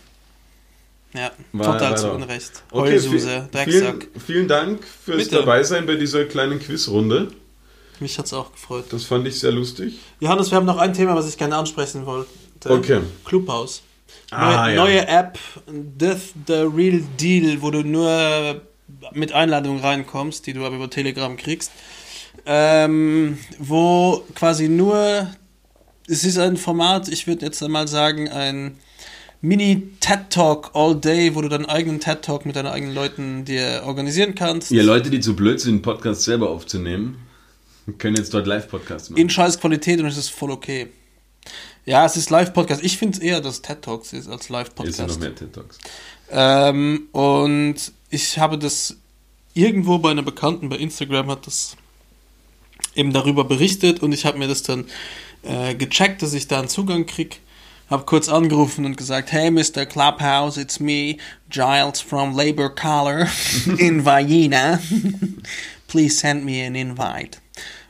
Ja,
War-
total
war
zu. Unrecht.
Okay,
Heulsuse, Drecksack.
vielen, vielen Dank fürs
Bitte.
Dabeisein bei dieser kleinen Quizrunde.
Mich hat's auch gefreut.
Das fand ich sehr lustig.
Johannes, wir haben noch ein Thema, was ich gerne ansprechen wollte.
Okay.
Clubhouse.
Ah,
neue,
ja.
neue App, Death the Real Deal, wo du nur mit Einladungen reinkommst, die du aber über Telegram kriegst. Ähm, wo quasi nur, es ist ein Format, ich würde jetzt einmal sagen, ein Mini-TED Talk all day, wo du deinen eigenen TED Talk mit deinen eigenen Leuten dir organisieren kannst.
Ihr Leute, die zu blöd sind, Podcast selber aufzunehmen, können jetzt dort Live-Podcasts machen.
in scheiß Qualität und es ist voll okay. Ja, es ist Live-Podcast. Ich finde es eher, dass TED Talks ist als
Ist ja noch
Live-Podcast.
mehr TED-Talks.
Ähm, und ich habe das irgendwo bei einer Bekannten bei Instagram hat das eben darüber berichtet und ich habe mir das dann äh, gecheckt, dass ich da einen Zugang krieg. Habe kurz angerufen und gesagt, hey Mr. Clubhouse, it's me, Giles from Labor Color in Vienna. Please send me an invite.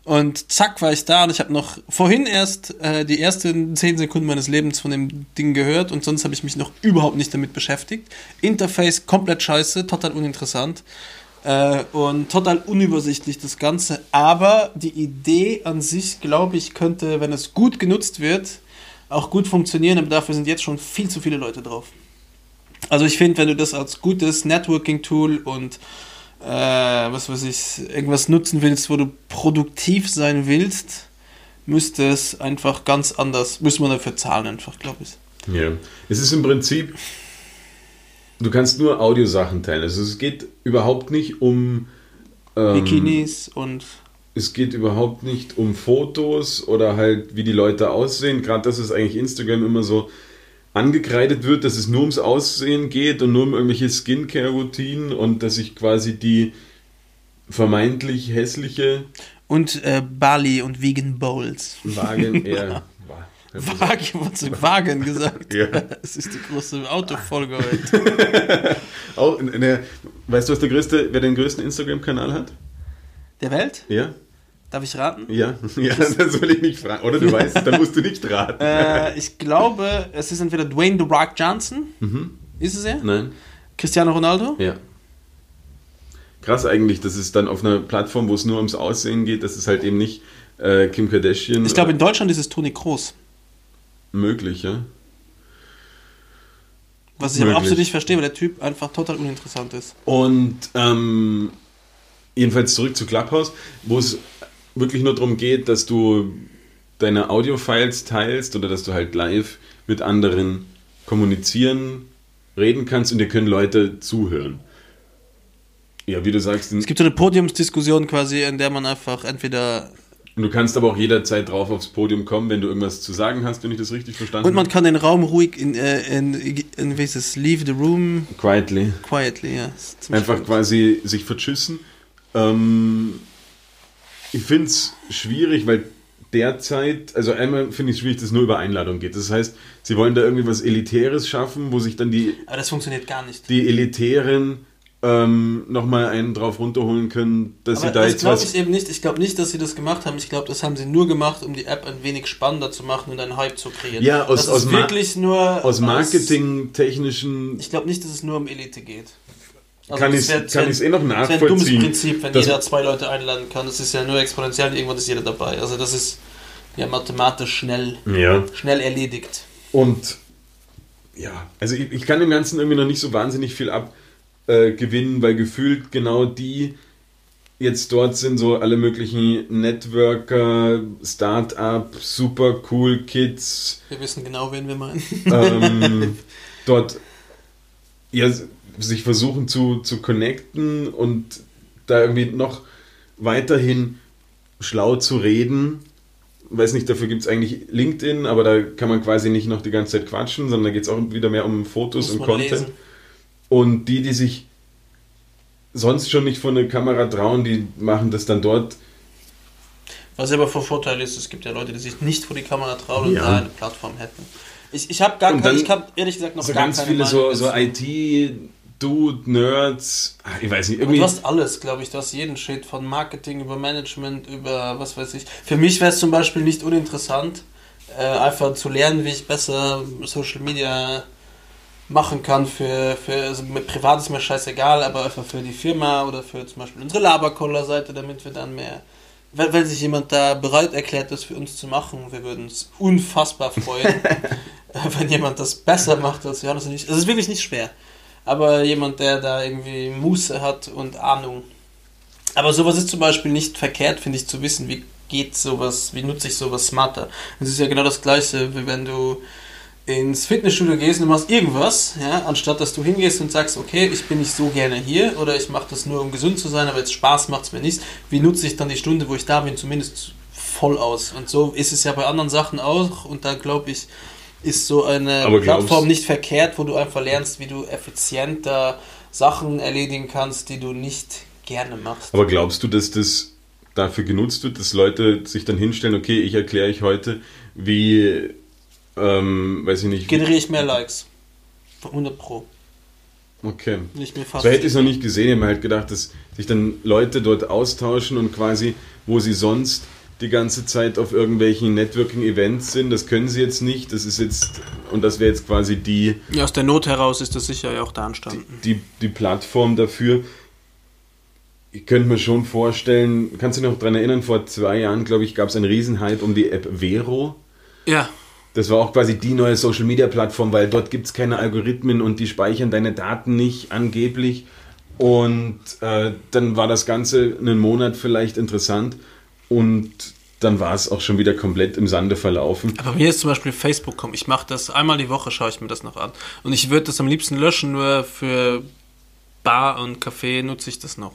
Und zack war ich da und ich habe noch vorhin erst äh, die ersten 10 Sekunden meines Lebens von dem Ding gehört und sonst habe ich mich noch überhaupt nicht damit beschäftigt. Interface komplett scheiße, total uninteressant äh, und total unübersichtlich das Ganze. Aber die Idee an sich, glaube ich, könnte, wenn es gut genutzt wird, auch gut funktionieren, aber dafür sind jetzt schon viel zu viele Leute drauf. Also ich finde, wenn du das als gutes Networking-Tool und äh, was weiß ich, irgendwas nutzen willst, wo du produktiv sein willst, müsste es einfach ganz anders, müsste man dafür zahlen einfach, glaube ich.
Ja. Es ist im Prinzip, du kannst nur Audiosachen teilen. Also es geht überhaupt nicht um. Ähm,
Bikinis und
Es geht überhaupt nicht um Fotos oder halt, wie die Leute aussehen. Gerade, dass es eigentlich Instagram immer so angekreidet wird, dass es nur ums Aussehen geht und nur um irgendwelche Skincare-Routinen und dass ich quasi die vermeintlich hässliche
und äh, Bali und Vegan Bowls.
Wagen eher.
Wagen, was du Wagen gesagt?
Ja.
Das ist die große Autofolge heute.
Auch, in der, weißt du, was der größte, wer den größten Instagram-Kanal hat?
Der Welt?
Ja?
Darf ich raten?
Ja, ja, das will ich nicht fragen. Oder du weißt, dann musst du nicht raten.
Äh, ich glaube, es ist entweder Dwayne The Rock Johnson. Ist es er?
Nein?
Cristiano Ronaldo?
Ja. Krass eigentlich, dass es dann auf einer Plattform, wo es nur ums Aussehen geht, dass es halt eben nicht äh, Kim Kardashian
Ich glaube, in Deutschland ist es Toni Kroos.
Möglich, ja.
Was ich aber
Möglich.
absolut nicht verstehe, weil der Typ einfach total uninteressant ist.
Und ähm, jedenfalls zurück zu Clubhouse, wo es wirklich nur darum geht, dass du deine Audio-Files teilst oder dass du halt live mit anderen kommunizieren, reden kannst und dir können Leute zuhören. Ja, wie du sagst,
Es gibt so eine Podiumsdiskussion quasi, in der man einfach entweder.
Und du kannst aber auch jederzeit drauf aufs Podium kommen, wenn du irgendwas zu sagen hast, wenn ich das richtig verstanden
Und man kann den Raum ruhig in, äh, in, in wie heißt es, leave the room
Quietly.
quietly, ja. ist
Einfach
gut.
quasi sich verschüssen. Ähm, ich finde es schwierig, weil derzeit, also einmal finde ich es schwierig, dass es nur über Einladung geht. Das heißt, sie wollen da irgendwie was Elitäres schaffen, wo sich dann die,
Aber das funktioniert gar nicht.
die Elitären ähm, nochmal einen drauf runterholen können, dass
Aber
sie da
das
jetzt
glaube
was.
ich eben nicht. Ich glaube nicht, dass sie das gemacht haben. Ich glaube, das haben sie nur gemacht, um die App ein wenig spannender zu machen und einen Hype zu kreieren.
Ja, aus-
das
aus
ist wirklich nur
Aus marketingtechnischen
Ich glaube nicht, dass es nur um Elite geht. Also
Kann
das das wär-
ich's eh noch
Das wäre ein dummes
nachvollziehen,
Prinzip, wenn jeder zwei Leute einladen kann. Das ist ja nur exponentiell, irgendwann ist jeder dabei. Also das ist ja mathematisch schnell,
ja.
schnell erledigt.
Und ja, also ich, ich kann dem Ganzen irgendwie noch nicht so wahnsinnig viel abgewinnen, äh, gewinnen, weil gefühlt genau die jetzt dort sind, so alle möglichen Networker, Start-up, super cool Kids,
Wir wissen genau, wen wir meinen.
ähm, dort ja, sich versuchen zu, zu connecten und da irgendwie noch weiterhin schlau zu reden. Weiß nicht, dafür gibt es eigentlich LinkedIn, aber da kann man quasi nicht noch die ganze Zeit quatschen, sondern da geht es auch wieder mehr um Fotos
Muss
und Content.
lesen.
Und die, die sich sonst schon nicht vor eine Kamera trauen, die machen das dann dort.
Was aber von Vorteil ist, es gibt ja Leute, die sich nicht vor die Kamera trauen und
Ja.
da eine Plattform hätten. Ich, ich habe gar
Und
keine, ich habe ehrlich gesagt noch
So
gar
ganz
keine
viele
Meinung
so, so IT-Dude, Nerds, ah, ich weiß nicht,
Aber
irgendwie.
du hast alles, glaube ich. Du hast jeden Shit von Marketing über Management, über was weiß ich. Für mich wäre es zum Beispiel nicht uninteressant, äh, einfach zu lernen, wie ich besser Social Media machen kann. Für, für also mit privat ist mir scheißegal, aber einfach für die Firma oder für zum Beispiel unsere Labercoller-Seite, damit wir dann mehr. Weil, weil sich jemand da bereit erklärt, das für uns zu machen, wir würden uns unfassbar freuen, wenn jemand das besser macht als Johannes und ich. Es ist wirklich nicht schwer aber jemand, der da irgendwie Muße hat und Ahnung. Aber sowas ist zum Beispiel nicht verkehrt, finde ich, zu wissen, wie geht sowas, wie nutze ich sowas smarter. Es ist ja genau das Gleiche, wie wenn du ins Fitnessstudio gehst und du machst irgendwas, ja, anstatt dass du hingehst und sagst, okay, ich bin nicht so gerne hier oder ich mache das nur, um gesund zu sein, aber jetzt Spaß macht es mir nicht. Wie nutze ich dann die Stunde, wo ich da bin, zumindest voll aus? Und so ist es ja bei anderen Sachen auch und da glaube ich, ist so eine
Aber
Plattform nicht verkehrt, wo du einfach lernst, wie du effizienter Sachen erledigen kannst, die du nicht gerne machst.
Aber glaubst du, dass das dafür genutzt wird, dass Leute sich dann hinstellen, okay, ich erkläre euch heute, wie, ähm, weiß ich nicht,
Generiere ich mehr Likes. 100 Pro.
okay.
Nicht mir fast.
So hätte ich es noch nicht gesehen, ich habe mir halt gedacht, dass sich dann Leute dort austauschen und quasi, wo sie sonst die ganze Zeit auf irgendwelchen Networking-Events sind, das können sie jetzt nicht, das ist jetzt, und das wäre jetzt quasi die,
Ja, aus der Not heraus ist das sicher ja auch da entstanden.
die, die Plattform dafür. Ich könnte mir schon vorstellen, kannst du dich noch daran erinnern, vor zwei Jahren, glaube ich, gab es einen Riesenhype um die App Vero.
Ja,
Das war auch quasi die neue Social Media Plattform, weil dort gibt es keine Algorithmen und die speichern deine Daten nicht angeblich. Und äh, dann war das Ganze einen Monat vielleicht interessant und dann war es auch schon wieder komplett im Sande verlaufen.
Aber mir ist zum Beispiel Facebook kommen. Ich mache das einmal die Woche, schaue ich mir das noch an. Und ich würde das am liebsten löschen, nur für Bar und Café nutze ich das noch.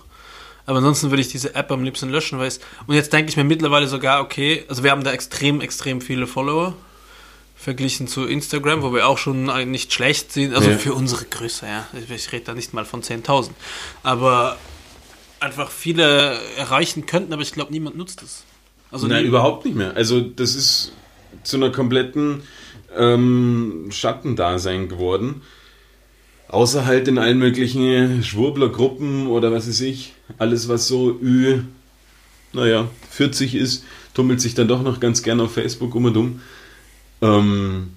Aber ansonsten würde ich diese App am liebsten löschen, weil es. Und jetzt denke ich mir mittlerweile sogar, okay, also wir haben da extrem, extrem viele Follower. Verglichen zu Instagram, wo wir auch schon nicht schlecht sind. Also
Ja.
für unsere Größe, ja. Ich, ich rede da nicht mal von 10.000. Aber einfach viele erreichen könnten, aber ich glaube, niemand nutzt es. Also
Nein,
nie-
überhaupt nicht mehr. Also das ist zu einer kompletten ähm, Schattendasein geworden. Außer halt in allen möglichen Schwurblergruppen oder was weiß ich. Alles, was so Ü, naja, 40 ist, tummelt sich dann doch noch ganz gerne auf Facebook um und um. Ähm,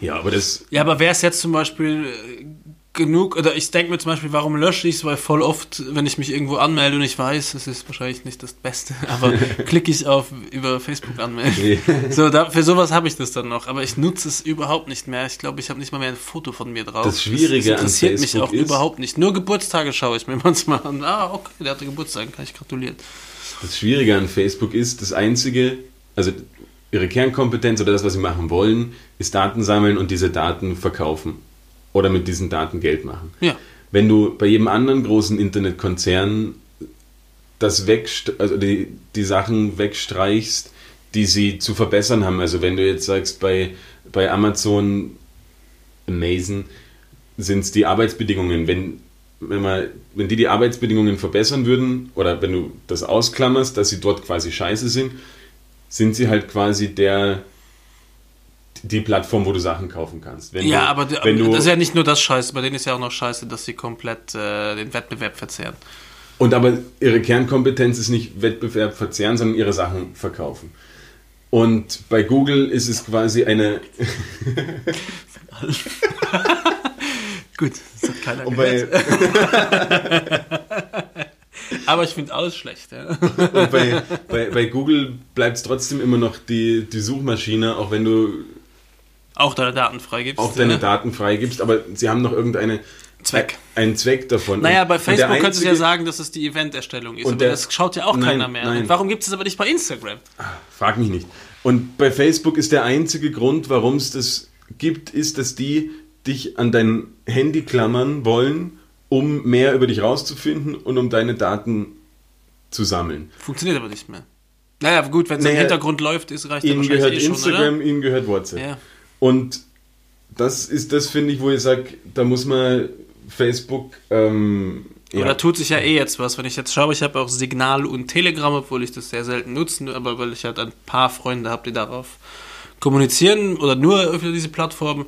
ja, aber das,
Ja, aber wäre es jetzt zum Beispiel äh, genug, oder ich denke mir zum Beispiel, warum lösche ich es, weil voll oft, wenn ich mich irgendwo anmelde und ich weiß, es ist wahrscheinlich nicht das Beste, aber klicke ich auf über Facebook anmelden. So, da, für sowas habe ich das dann noch, aber ich nutze es überhaupt nicht mehr. Ich glaube, ich habe nicht mal mehr ein Foto von mir drauf.
Das Schwierige
das
an
interessiert mich auch
ist-
überhaupt nicht. Nur Geburtstage schaue ich mir manchmal an. Ah, okay, der hatte Geburtstag, kann ich gratulieren.
Das Schwierige an Facebook ist, das Einzige, also ihre Kernkompetenz oder das, was sie machen wollen, ist Daten sammeln und diese Daten verkaufen. Oder mit diesen Daten Geld machen.
Ja.
Wenn du bei jedem anderen großen Internetkonzern das wegst also die, die Sachen wegstreichst, die sie zu verbessern haben. Also wenn du jetzt sagst, bei, bei Amazon Amazon sind es die Arbeitsbedingungen. Wenn, wenn, man, wenn die die Arbeitsbedingungen verbessern würden, oder wenn du das ausklammerst, dass sie dort quasi scheiße sind, sind sie halt quasi der die Plattform, wo du Sachen kaufen kannst. Wenn
ja,
du,
aber
wenn du,
das ist ja nicht nur das Scheiße, bei denen ist ja auch noch Scheiße, dass sie komplett äh, den Wettbewerb verzehren.
Und aber ihre Kernkompetenz ist nicht Wettbewerb verzehren, sondern ihre Sachen verkaufen. Und bei Google ist es quasi eine.
Gut, das hat keiner
Und bei,
Aber ich finde alles schlecht, ja.
und bei, bei, bei Google bleibt es trotzdem immer noch die, die Suchmaschine, auch wenn du
Auch deine Daten freigibst.
auch deine
ja.
Daten freigibst, aber sie haben noch irgendeine
Zweck.
einen Zweck davon.
Naja, bei Facebook könntest du ja
einzige-
sagen, dass es die Eventerstellung ist.
Und
aber
der-
das schaut ja auch
Nein,
keiner mehr.
nein.
Und warum gibt es das aber nicht bei Instagram?
Frag mich nicht. Und bei Facebook ist der einzige Grund, warum es das gibt, ist, dass die dich an dein Handy klammern wollen, um mehr über dich rauszufinden und um deine Daten zu sammeln.
Funktioniert aber nicht mehr. Naja, gut, wenn es im
Naja,
Hintergrund läuft, ist reicht
Ihnen gehört
eh schon,
Instagram,
oder?
ihnen gehört WhatsApp.
Ja.
Und das ist das, finde ich, wo ich sage, da muss man Facebook. Ähm,
Aber
ja.
da tut sich ja eh jetzt was. Wenn ich jetzt schaue, ich habe auch Signal und Telegram, obwohl ich das sehr selten nutze, aber weil ich halt ein paar Freunde habe, die darauf kommunizieren oder nur über diese Plattformen,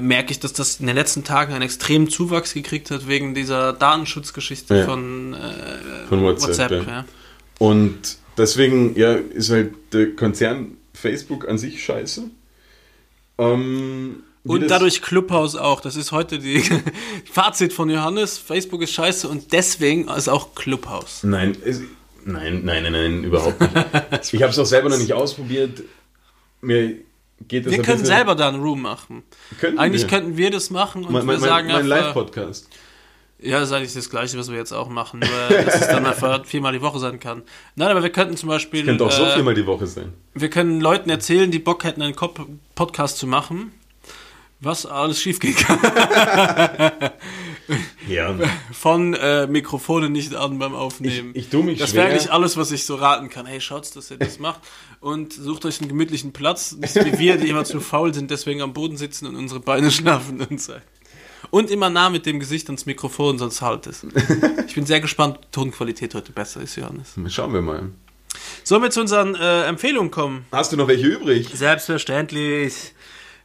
merke ich, dass das in den letzten Tagen einen extremen Zuwachs gekriegt hat wegen dieser Datenschutzgeschichte
Ja.
von, äh,
Von WhatsApp, ja.
ja.
Und deswegen, ja, ist halt der Konzern Facebook an sich scheiße. Ähm,
Und dadurch Clubhouse auch. Das ist heute die Fazit von Johannes. Facebook ist scheiße und deswegen ist auch Clubhouse.
Nein, es, nein, nein, nein, nein, überhaupt nicht. ich habe es auch selber noch nicht ausprobiert. Mir geht das
Wir können
bisschen-
selber da einen Room machen.
Könnten
Eigentlich
wir.
könnten wir das machen und
mein,
wir
mein,
sagen
mein, mein
einfach,
Live-Podcast.
ja, das ist eigentlich das Gleiche, was wir jetzt auch machen, nur dass es dann einfach viermal die Woche sein kann. Nein, aber wir könnten zum Beispiel,
Könnte auch so
äh,
viermal die Woche sein.
wir können Leuten erzählen, die Bock hätten, einen Podcast zu machen, was alles schief gehen kann.
Ja.
Von äh, Mikrofone nicht an beim Aufnehmen.
Ich- ich tu mich
Das
schwer.
wäre eigentlich alles, was ich so raten kann. Hey, schaut's, dass ihr das macht. Und sucht euch einen gemütlichen Platz. Nicht wie wir, die immer zu faul sind, deswegen am Boden sitzen und unsere Beine schlafen und so. Und immer nah mit dem Gesicht ans Mikrofon, sonst halt es. Ich bin sehr gespannt, ob die Tonqualität heute besser ist, Johannes.
Schauen wir mal.
Sollen wir zu unseren äh, Empfehlungen kommen?
Hast du noch welche übrig?
Selbstverständlich.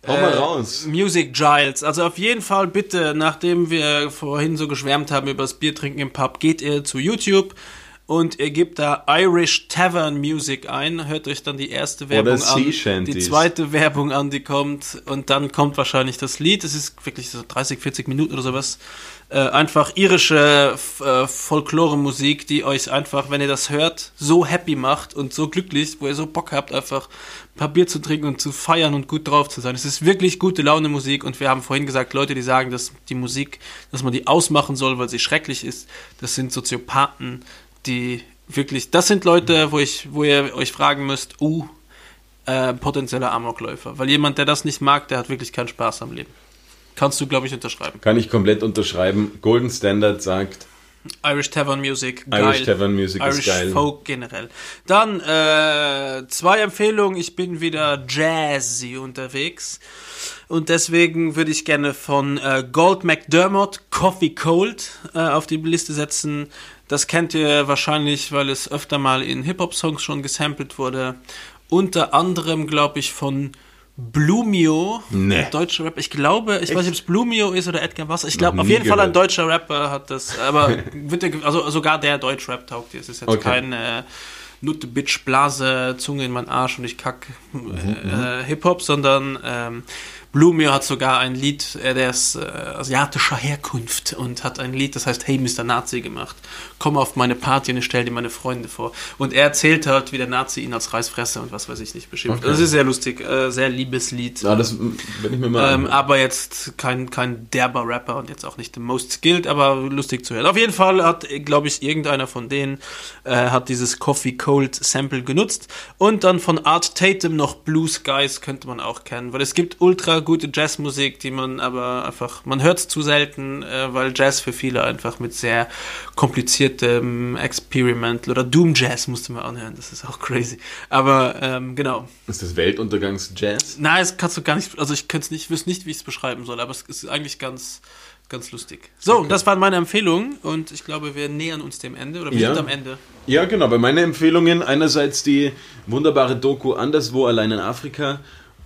Hau mal raus.
Music Giles. Also auf jeden Fall bitte, nachdem wir vorhin so geschwärmt haben über das Biertrinken im Pub, geht ihr zu YouTube und ihr gebt da Irish Tavern Music ein, hört euch dann die erste Werbung
Oder
an, die zweite Werbung an, die kommt und dann kommt wahrscheinlich das Lied. Es ist wirklich so 30, 40 Minuten oder sowas. Äh, einfach irische äh, Folklore-Musik, die euch einfach, wenn ihr das hört, so happy macht und so glücklich, wo ihr so Bock habt, einfach ein paar Bier zu trinken und zu feiern und gut drauf zu sein. Es ist wirklich gute Laune Musik und wir haben vorhin gesagt, Leute, die sagen, dass die Musik, dass man die ausmachen soll, weil sie schrecklich ist, das sind Soziopathen, die Wirklich, das sind Leute, wo ich, wo ihr euch fragen müsst, uh, äh, potenzieller Amokläufer. Weil jemand, der das nicht mag, der hat wirklich keinen Spaß am Leben. Kannst du, glaube ich, unterschreiben.
Kann ich komplett unterschreiben. Golden Standard sagt,
Irish Tavern Music,
Irish Tavern Music ist
Irish
geil.
Folk generell. Dann äh, zwei Empfehlungen. Ich bin wieder jazzy unterwegs. Und deswegen würde ich gerne von äh, Gold McDermott Coffee Cold äh, auf die Liste setzen. Das kennt ihr wahrscheinlich, weil es öfter mal in Hip-Hop-Songs schon gesampelt wurde. Unter anderem, glaube ich, von Blumio,
Nee.
deutscher Rapper. Ich glaube, ich weiß nicht, ob es Blumio ist oder Edgar Wasser. Ich glaube, auf jeden Fall ein
gehört.
deutscher Rapper hat das. Aber wird der, also sogar der Deutschrap taugt dir. Es ist jetzt
Okay.
kein äh, Nutte, Bitch, Blase, Zunge in meinen Arsch und ich kack
Mhm,
äh, Hip-Hop, sondern ähm, Blumio hat sogar ein Lied, äh, der ist äh, asiatischer Herkunft und hat ein Lied, das heißt Hey Mr. Nazi gemacht. Komm auf meine Party und ich stell dir meine Freunde vor. Und er erzählt halt, wie der Nazi ihn als Reißfresser und was weiß ich nicht beschimpft.
Okay.
Das ist sehr lustig, äh, sehr liebes Lied.
ja, das wenn ich mir mal.
Ähm, aber jetzt kein, kein derber Rapper und jetzt auch nicht the most skilled, aber lustig zu hören. Auf jeden Fall hat, glaube ich, irgendeiner von denen äh, hat dieses Coffee Cold Sample genutzt. Und dann von Art Tatum noch Blue Skies könnte man auch kennen, weil es gibt ultra gute Jazzmusik, die man aber einfach, man hört es zu selten, äh, weil Jazz für viele einfach mit sehr kompliziertem Experimental oder Doom Jazz musste man anhören, das ist auch crazy. Aber ähm, genau,
ist das Weltuntergangs-Jazz?
Nein, das kannst du gar nicht, also ich könnte es nicht, ich wüsste nicht, wie ich es beschreiben soll, aber es ist eigentlich ganz, ganz lustig. So, das waren meine Empfehlungen und ich glaube, wir nähern uns dem Ende oder wir
Ja.
sind am Ende.
Ja, genau. Bei meinen Empfehlungen einerseits die wunderbare Doku Anderswo allein in Afrika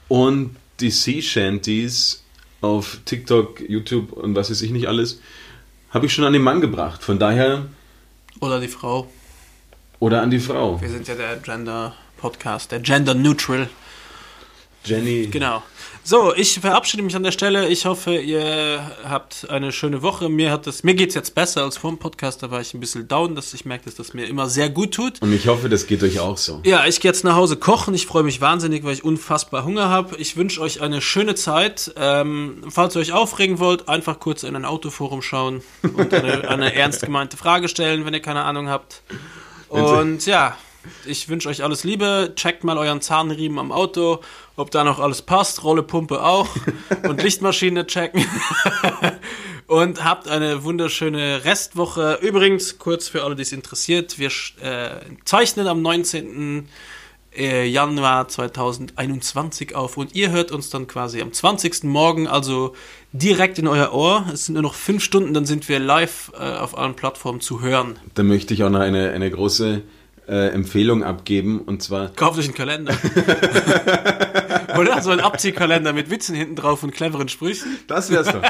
und die Sea Shanties auf TikTok, YouTube und was weiß ich nicht alles, habe ich schon an den Mann gebracht. Von daher,
Oder die Frau.
oder an die Frau.
Wir sind ja der Gender Podcast, der Gender Neutral.
Jenny.
Genau. So, ich verabschiede mich an der Stelle. Ich hoffe, ihr habt eine schöne Woche. Mir hat es, mir geht's jetzt besser als vor dem Podcast. Da war ich ein bisschen down, dass ich merke, dass das mir immer sehr gut tut.
Und ich hoffe, das geht euch auch so.
Ja, ich gehe jetzt nach Hause kochen. Ich freue mich wahnsinnig, weil ich unfassbar Hunger habe. Ich wünsche euch eine schöne Zeit. Ähm, falls ihr euch aufregen wollt, einfach kurz in ein Autoforum schauen und eine, eine ernst gemeinte Frage stellen, wenn ihr keine Ahnung habt. Und ja, ich wünsche euch alles Liebe. Checkt mal euren Zahnriemen am Auto, ob da noch alles passt. Rollepumpe auch. Und Lichtmaschine checken. Und habt eine wunderschöne Restwoche. Übrigens, kurz für alle, die es interessiert, wir äh, zeichnen am 19. äh, Januar 2021 auf und ihr hört uns dann quasi am 20. Morgen, also direkt in euer Ohr. Es sind nur noch fünf Stunden, dann sind wir live äh, auf allen Plattformen zu hören.
Da möchte ich auch noch eine, eine große äh, Empfehlung abgeben und zwar
Kauft euch einen Kalender. Oder so ein Abziehkalender mit Witzen hinten drauf und cleveren Sprüchen.
Das wär's doch.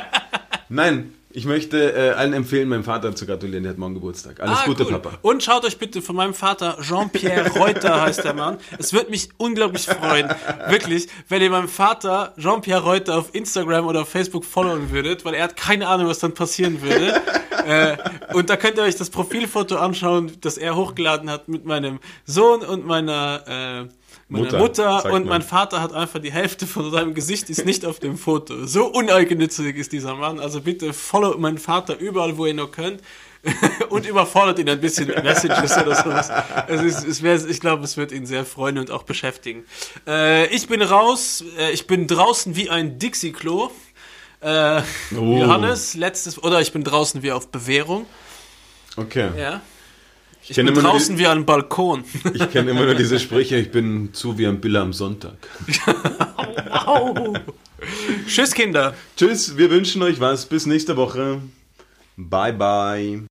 Nein, ich möchte äh, allen empfehlen, meinem Vater zu gratulieren. Der hat morgen Geburtstag. Alles
Ah,
Gute,
cool.
Papa.
Und schaut euch bitte von meinem Vater, Jean-Pierre Reuter heißt der Mann. Es wird mich unglaublich freuen, wirklich, wenn ihr meinem Vater, Jean-Pierre Reuter, auf Instagram oder auf Facebook followen würdet, weil er hat keine Ahnung, was dann passieren würde. äh, und da könnt ihr euch das Profilfoto anschauen, das er hochgeladen hat mit meinem Sohn und meiner, äh, meiner
Mutter,
Mutter. und mein Vater hat einfach die Hälfte von seinem Gesicht ist nicht auf dem Foto. So uneigennützig ist dieser Mann. Also bitte follow meinen Vater überall, wo ihr nur könnt. und überfordert ihn ein bisschen mit Messages oder sowas. Es ist, es wär, ich glaube, es wird ihn sehr freuen und auch beschäftigen. Äh, ich bin raus, äh, ich bin draußen wie ein Dixie-Klo. Äh,
Oh.
Johannes, letztes, oder ich bin draußen wie auf Bewährung.
Okay.
Ja. Ich
kenn
bin draußen wie ein Balkon.
Ich kenne immer nur diese Sprüche, ich bin zu wie ein Biller am Sonntag.
Au. Tschüss, Kinder.
Tschüss, wir wünschen euch was. Bis nächste Woche. Bye, bye.